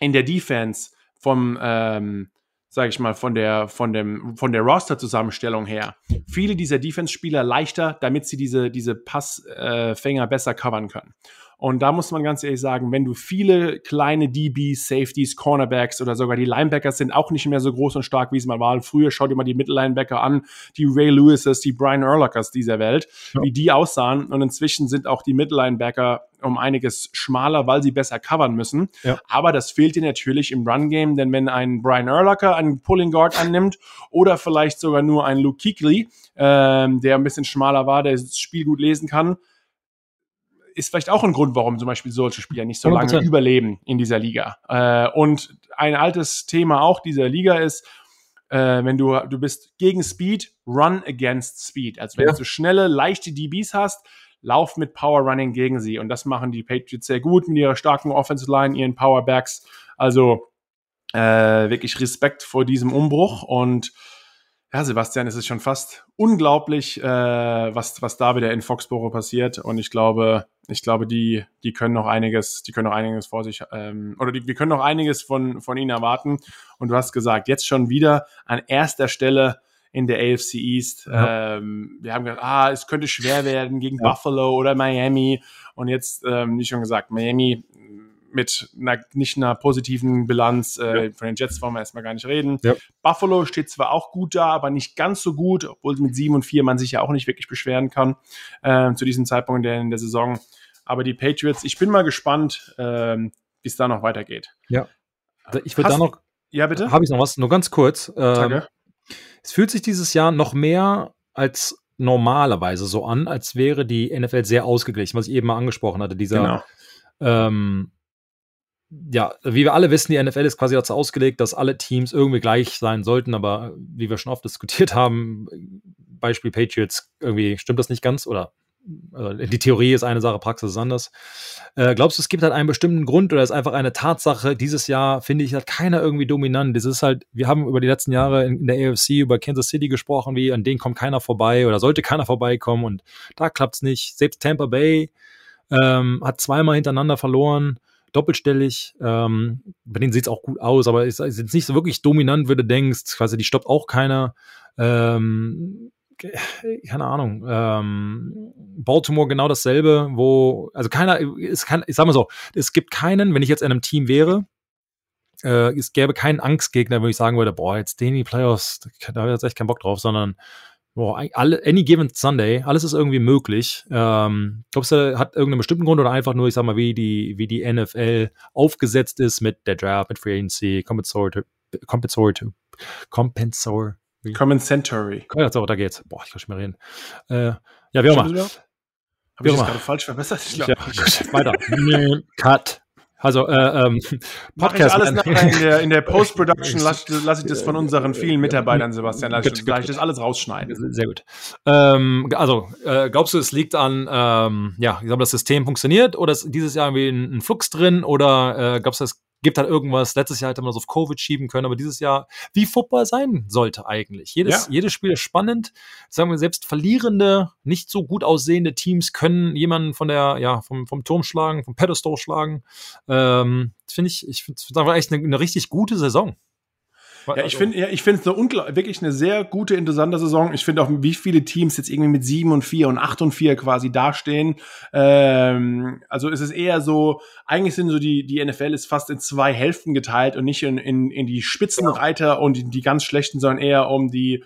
in der Defense vom ähm, sage ich mal, von der, von dem, von der Roster-Zusammenstellung her, viele dieser Defense-Spieler leichter, damit sie diese, diese Passfänger besser covern können. Und da muss man ganz ehrlich sagen, wenn du viele kleine DBs, Safeties, Cornerbacks oder sogar die Linebackers sind auch nicht mehr so groß und stark, wie es mal war. Früher schau dir mal die Mittellinebacker an, die Ray Lewises, die Brian Urlachers dieser Welt, ja. wie die aussahen. Und inzwischen sind auch die Mittellinebacker um einiges schmaler, weil sie besser covern müssen. Ja. Aber das fehlt dir natürlich im Run-Game, denn wenn ein Brian Urlacher einen Pulling Guard annimmt oder vielleicht sogar nur ein Luke Kuechly, ähm, der ein bisschen schmaler war, der das Spiel gut lesen kann, ist vielleicht auch ein Grund, warum zum Beispiel solche Spieler nicht so 100%. lange überleben in dieser Liga. Äh, und ein altes Thema auch dieser Liga ist, äh, wenn du, du bist gegen Speed, run against Speed. Also wenn ja. du schnelle, leichte DBs hast, lauf mit Power Running gegen sie. Und das machen die Patriots sehr gut mit ihrer starken Offensive Line, ihren Powerbacks. Also äh, wirklich Respekt vor diesem Umbruch und ja, Sebastian, es ist schon fast unglaublich, äh, was, was da wieder in Foxborough passiert. Und ich glaube, ich glaube, die, die können noch einiges, die können noch einiges vor sich, ähm, oder die, wir können noch einiges von, von ihnen erwarten. Und du hast gesagt, jetzt schon wieder an erster Stelle in der AFC East. Ja. Ähm, wir haben gesagt, ah, es könnte schwer werden gegen ja. Buffalo oder Miami. Und jetzt, ähm, wie schon gesagt, Miami mit einer, nicht einer positiven Bilanz. Äh, ja. Von den Jets wollen wir erstmal gar nicht reden. Ja. Buffalo steht zwar auch gut da, aber nicht ganz so gut, obwohl mit 7 und 4 man sich ja auch nicht wirklich beschweren kann äh, zu diesem Zeitpunkt in der, in der, Saison. Aber die Patriots, ich bin mal gespannt, äh, wie es da noch weitergeht. Ja. Ich würde da noch. Ja, bitte? Habe ich noch was? Nur ganz kurz. Ähm, es fühlt sich dieses Jahr noch mehr als normalerweise so an, als wäre die NFL sehr ausgeglichen, was ich eben mal angesprochen hatte. Dieser. Genau. Ähm, ja, wie wir alle wissen, die NFL ist quasi dazu ausgelegt, dass alle Teams irgendwie gleich sein sollten, aber wie wir schon oft *laughs* diskutiert haben, Beispiel Patriots, irgendwie stimmt das nicht ganz oder also die Theorie ist eine Sache, Praxis ist anders. Äh, glaubst du, es gibt halt einen bestimmten Grund oder ist einfach eine Tatsache? Dieses Jahr finde ich, hat keiner irgendwie dominant. Das ist halt, wir haben über die letzten Jahre in, in, der AFC über Kansas City gesprochen, wie an denen kommt keiner vorbei oder sollte keiner vorbeikommen und da klappt es nicht. Selbst Tampa Bay ähm, hat zweimal hintereinander verloren doppelstellig. Ähm, bei denen sieht es auch gut aus, aber ist, ist jetzt nicht so wirklich dominant, würde du denkst, quasi die stoppt auch keiner. Ähm, keine Ahnung, ähm, Baltimore genau dasselbe, wo, also keiner, es kann, ich sag mal so, es gibt keinen, wenn ich jetzt in einem Team wäre, äh, es gäbe keinen Angstgegner, wo ich sagen würde, boah, jetzt den die Playoffs, da habe ich jetzt echt keinen Bock drauf, sondern boah, alle, any given Sunday, alles ist irgendwie möglich. Ähm, glaubst du, hat irgendeinen bestimmten Grund oder einfach nur, ich sag mal, wie die, wie die NFL aufgesetzt ist mit der Draft, mit Free Agency, Compensatory, Compensatory, Compensatory, Compensatory. Ja, so, da geht's. Boah, ich kann schon mal reden. Äh, ja, wie auch immer. Habe ich das gerade falsch verbessert? Ich glaub, ja, weiter. Cut. Also, äh, ähm, *laughs* Podcast. alles nachher in der, in der *laughs* Post-Production, lasse *laughs* lass ich das von unseren vielen Mitarbeitern, Sebastian, lasse ich, lass ich das alles rausschneiden. Sehr gut. Ähm, also, äh, glaubst du, es liegt an, ähm, ja, ich glaube, das System funktioniert oder ist dieses Jahr irgendwie ein, ein Flux drin oder äh, glaubst du, es gibt halt irgendwas. Letztes Jahr hätte man das auf Covid schieben können, aber dieses Jahr, wie Football sein sollte eigentlich. Jedes, ja. jedes Spiel ist spannend. Sagen wir, selbst verlierende, nicht so gut aussehende Teams können jemanden von der, ja, vom, vom Turm schlagen, vom Pedestal schlagen. Ähm, finde ich, ich finde es echt eine, eine richtig gute Saison. Ja, ich finde, ja, ich finde es eine wirklich eine sehr gute, interessante Saison. Ich finde auch, wie viele Teams jetzt irgendwie mit sieben und vier und acht und vier quasi dastehen. Ähm, also es ist eher so, eigentlich sind so die, die NFL ist fast in zwei Hälften geteilt und nicht in, in, in die Spitzenreiter genau. und die, die ganz schlechten, sondern eher um die,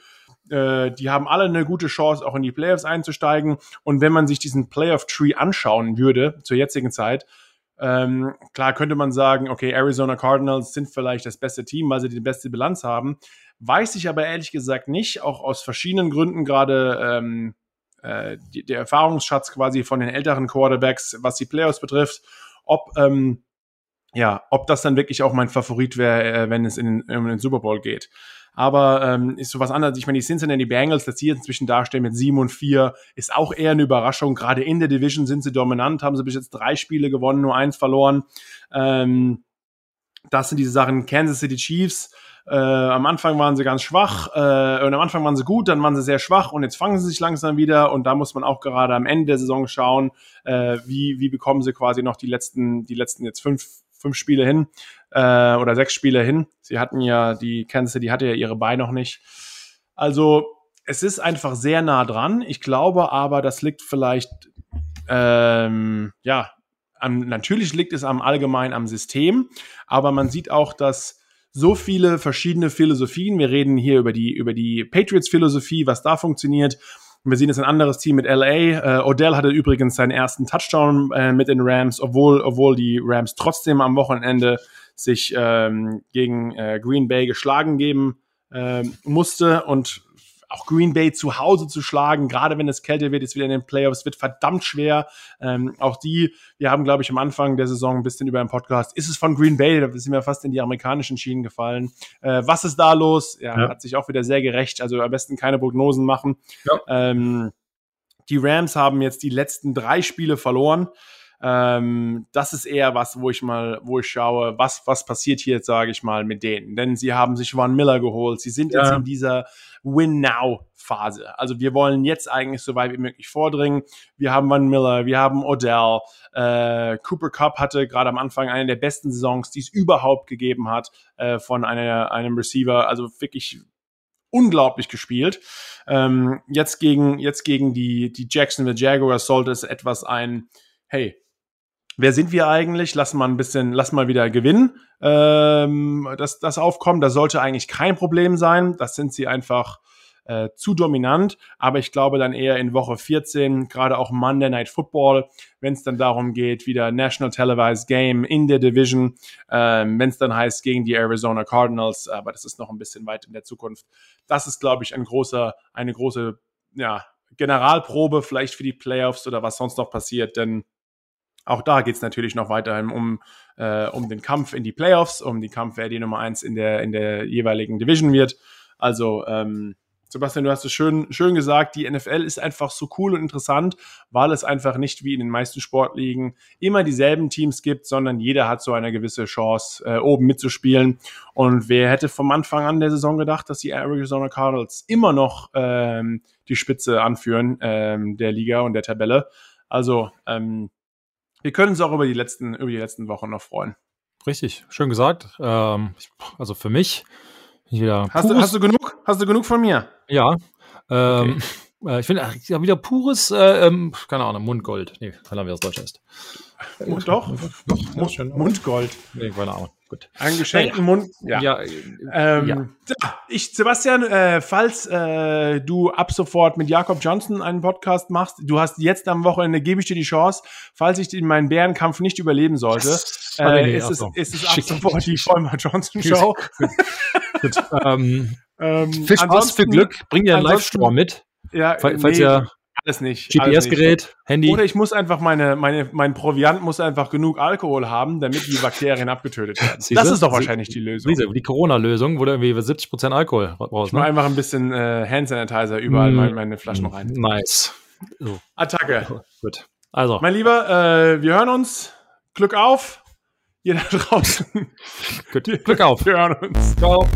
äh, die haben alle eine gute Chance, auch in die Playoffs einzusteigen. Und wenn man sich diesen Playoff-Tree anschauen würde, zur jetzigen Zeit, ähm, klar könnte man sagen, okay, Arizona Cardinals sind vielleicht das beste Team, weil sie die beste Bilanz haben. Weiß ich aber ehrlich gesagt nicht, auch aus verschiedenen Gründen, gerade ähm, äh, der Erfahrungsschatz quasi von den älteren Quarterbacks, was die Playoffs betrifft, ob ähm, ja, ob das dann wirklich auch mein Favorit wäre, äh, wenn es in, in den Super Bowl geht. Aber ähm, ist so was anderes. Ich meine, die Cincinnati Bengals, dass sie jetzt inzwischen dastehen mit 7 und 4, ist auch eher eine Überraschung. Gerade in der Division sind sie dominant, haben sie bis jetzt drei Spiele gewonnen, nur eins verloren. Ähm, das sind diese Sachen. Kansas City Chiefs, äh, am Anfang waren sie ganz schwach äh, und am Anfang waren sie gut, dann waren sie sehr schwach und jetzt fangen sie sich langsam wieder und da muss man auch gerade am Ende der Saison schauen, äh, wie, wie bekommen sie quasi noch die letzten, die letzten jetzt fünf, fünf Spiele hin äh, oder sechs Spiele hin. Sie hatten ja, die Kansas City hatte ja ihre Beine noch nicht. Also es ist einfach sehr nah dran. Ich glaube aber, das liegt vielleicht, ähm, ja, am, natürlich liegt es am allgemein am System, aber man sieht auch, dass so viele verschiedene Philosophien, wir reden hier über die, über die Patriots-Philosophie, was da funktioniert, wir sehen jetzt ein anderes Team mit LA. Äh, Odell hatte übrigens seinen ersten Touchdown äh, mit den Rams, obwohl, obwohl die Rams trotzdem am Wochenende sich ähm, gegen äh, Green Bay geschlagen geben äh, musste und auch Green Bay zu Hause zu schlagen, gerade wenn es kälter wird, jetzt wieder in den Playoffs, wird verdammt schwer. Ähm, auch die, wir haben, glaube ich, am Anfang der Saison ein bisschen über einen Podcast, ist es von Green Bay, da sind wir fast in die amerikanischen Schienen gefallen. Äh, was ist da los? Ja, ja, hat sich auch wieder sehr gerecht, also am besten keine Prognosen machen. Ja. Ähm, die Rams haben jetzt die letzten drei Spiele verloren. Ähm, das ist eher was, wo ich mal, wo ich schaue, was, was passiert hier jetzt, sage ich mal, mit denen. Denn sie haben sich Von Miller geholt. Sie sind ja. jetzt in dieser Win-Now-Phase. Also wir wollen jetzt eigentlich so weit wie möglich vordringen. Wir haben Von Miller, wir haben Odell. Äh, Cooper Cup hatte gerade am Anfang eine der besten Saisons, die es überhaupt gegeben hat, äh, von einer, einem Receiver. Also wirklich unglaublich gespielt. Ähm, jetzt gegen, jetzt gegen die, die Jacksonville Jaguars sollte es etwas ein, hey, wer sind wir eigentlich? Lass mal ein bisschen, lass mal wieder gewinnen. Ähm, das, das Aufkommen, das sollte eigentlich kein Problem sein. Das sind sie einfach äh, zu dominant. Aber ich glaube dann eher in Woche 14, gerade auch Monday Night Football, wenn es dann darum geht, wieder National Televised Game in der Division, ähm, wenn es dann heißt gegen die Arizona Cardinals, aber das ist noch ein bisschen weit in der Zukunft. Das ist, glaube ich, ein großer, eine große, ja, Generalprobe vielleicht für die Playoffs oder was sonst noch passiert, denn auch da geht es natürlich noch weiterhin um, äh, um den Kampf in die Playoffs, um den Kampf, wer die Nummer eins in der, in der jeweiligen Division wird. Also, ähm, Sebastian, du hast es schön, schön gesagt, die NFL ist einfach so cool und interessant, weil es einfach nicht wie in den meisten Sportligen immer dieselben Teams gibt, sondern jeder hat so eine gewisse Chance, äh, oben mitzuspielen. Und wer hätte vom Anfang an der Saison gedacht, dass die Arizona Cardinals immer noch ähm, die Spitze anführen ähm, der Liga und der Tabelle? Also, ähm, wir können uns auch über die letzten, über die letzten Wochen noch freuen. Richtig, schön gesagt. Ähm, also für mich wieder. Hast du, hast du genug? Hast du genug von mir? Ja. Ähm, okay. *laughs* äh, ich finde ja, wieder pures, äh, ähm, keine Ahnung, Mundgold. Nee, keine Ahnung, wie das Deutsch heißt. Mund, doch, doch, Mund, Mundgold. Nee, keine Ahnung. Gut. Ein geschenkten Mund. Ja. ja, ähm, ja. Ich, Sebastian, äh, falls äh, du ab sofort mit Jakob Johnson einen Podcast machst, du hast jetzt am Wochenende, gebe ich dir die Chance, falls ich in meinen Bärenkampf nicht überleben sollte, yes. äh, nee, ist, es, ist es ab sofort die Vollmer Johnson Show. Gut. ähm, *laughs* ähm, Viel Spaß, viel Glück. Bring dir einen Livestream mit. Ja, falls nee, ihr alles nicht. GPS-Gerät, Handy. Oder ich muss einfach meine, meine, mein Proviant muss einfach genug Alkohol haben, damit die Bakterien abgetötet werden. *laughs* Siehste? Das ist doch wahrscheinlich die Lösung. Siehste, die Corona-Lösung, wo du irgendwie 70% Alkohol raus. Ich ne? einfach ein bisschen äh, Hand Sanitizer überall mm. meine, meine Flaschen rein. Nice. So. Attacke. *laughs* Gut. Also. Mein Lieber, äh, wir hören uns. Glück auf. Ihr da draußen. *laughs* Glück auf. Wir hören uns. Ciao.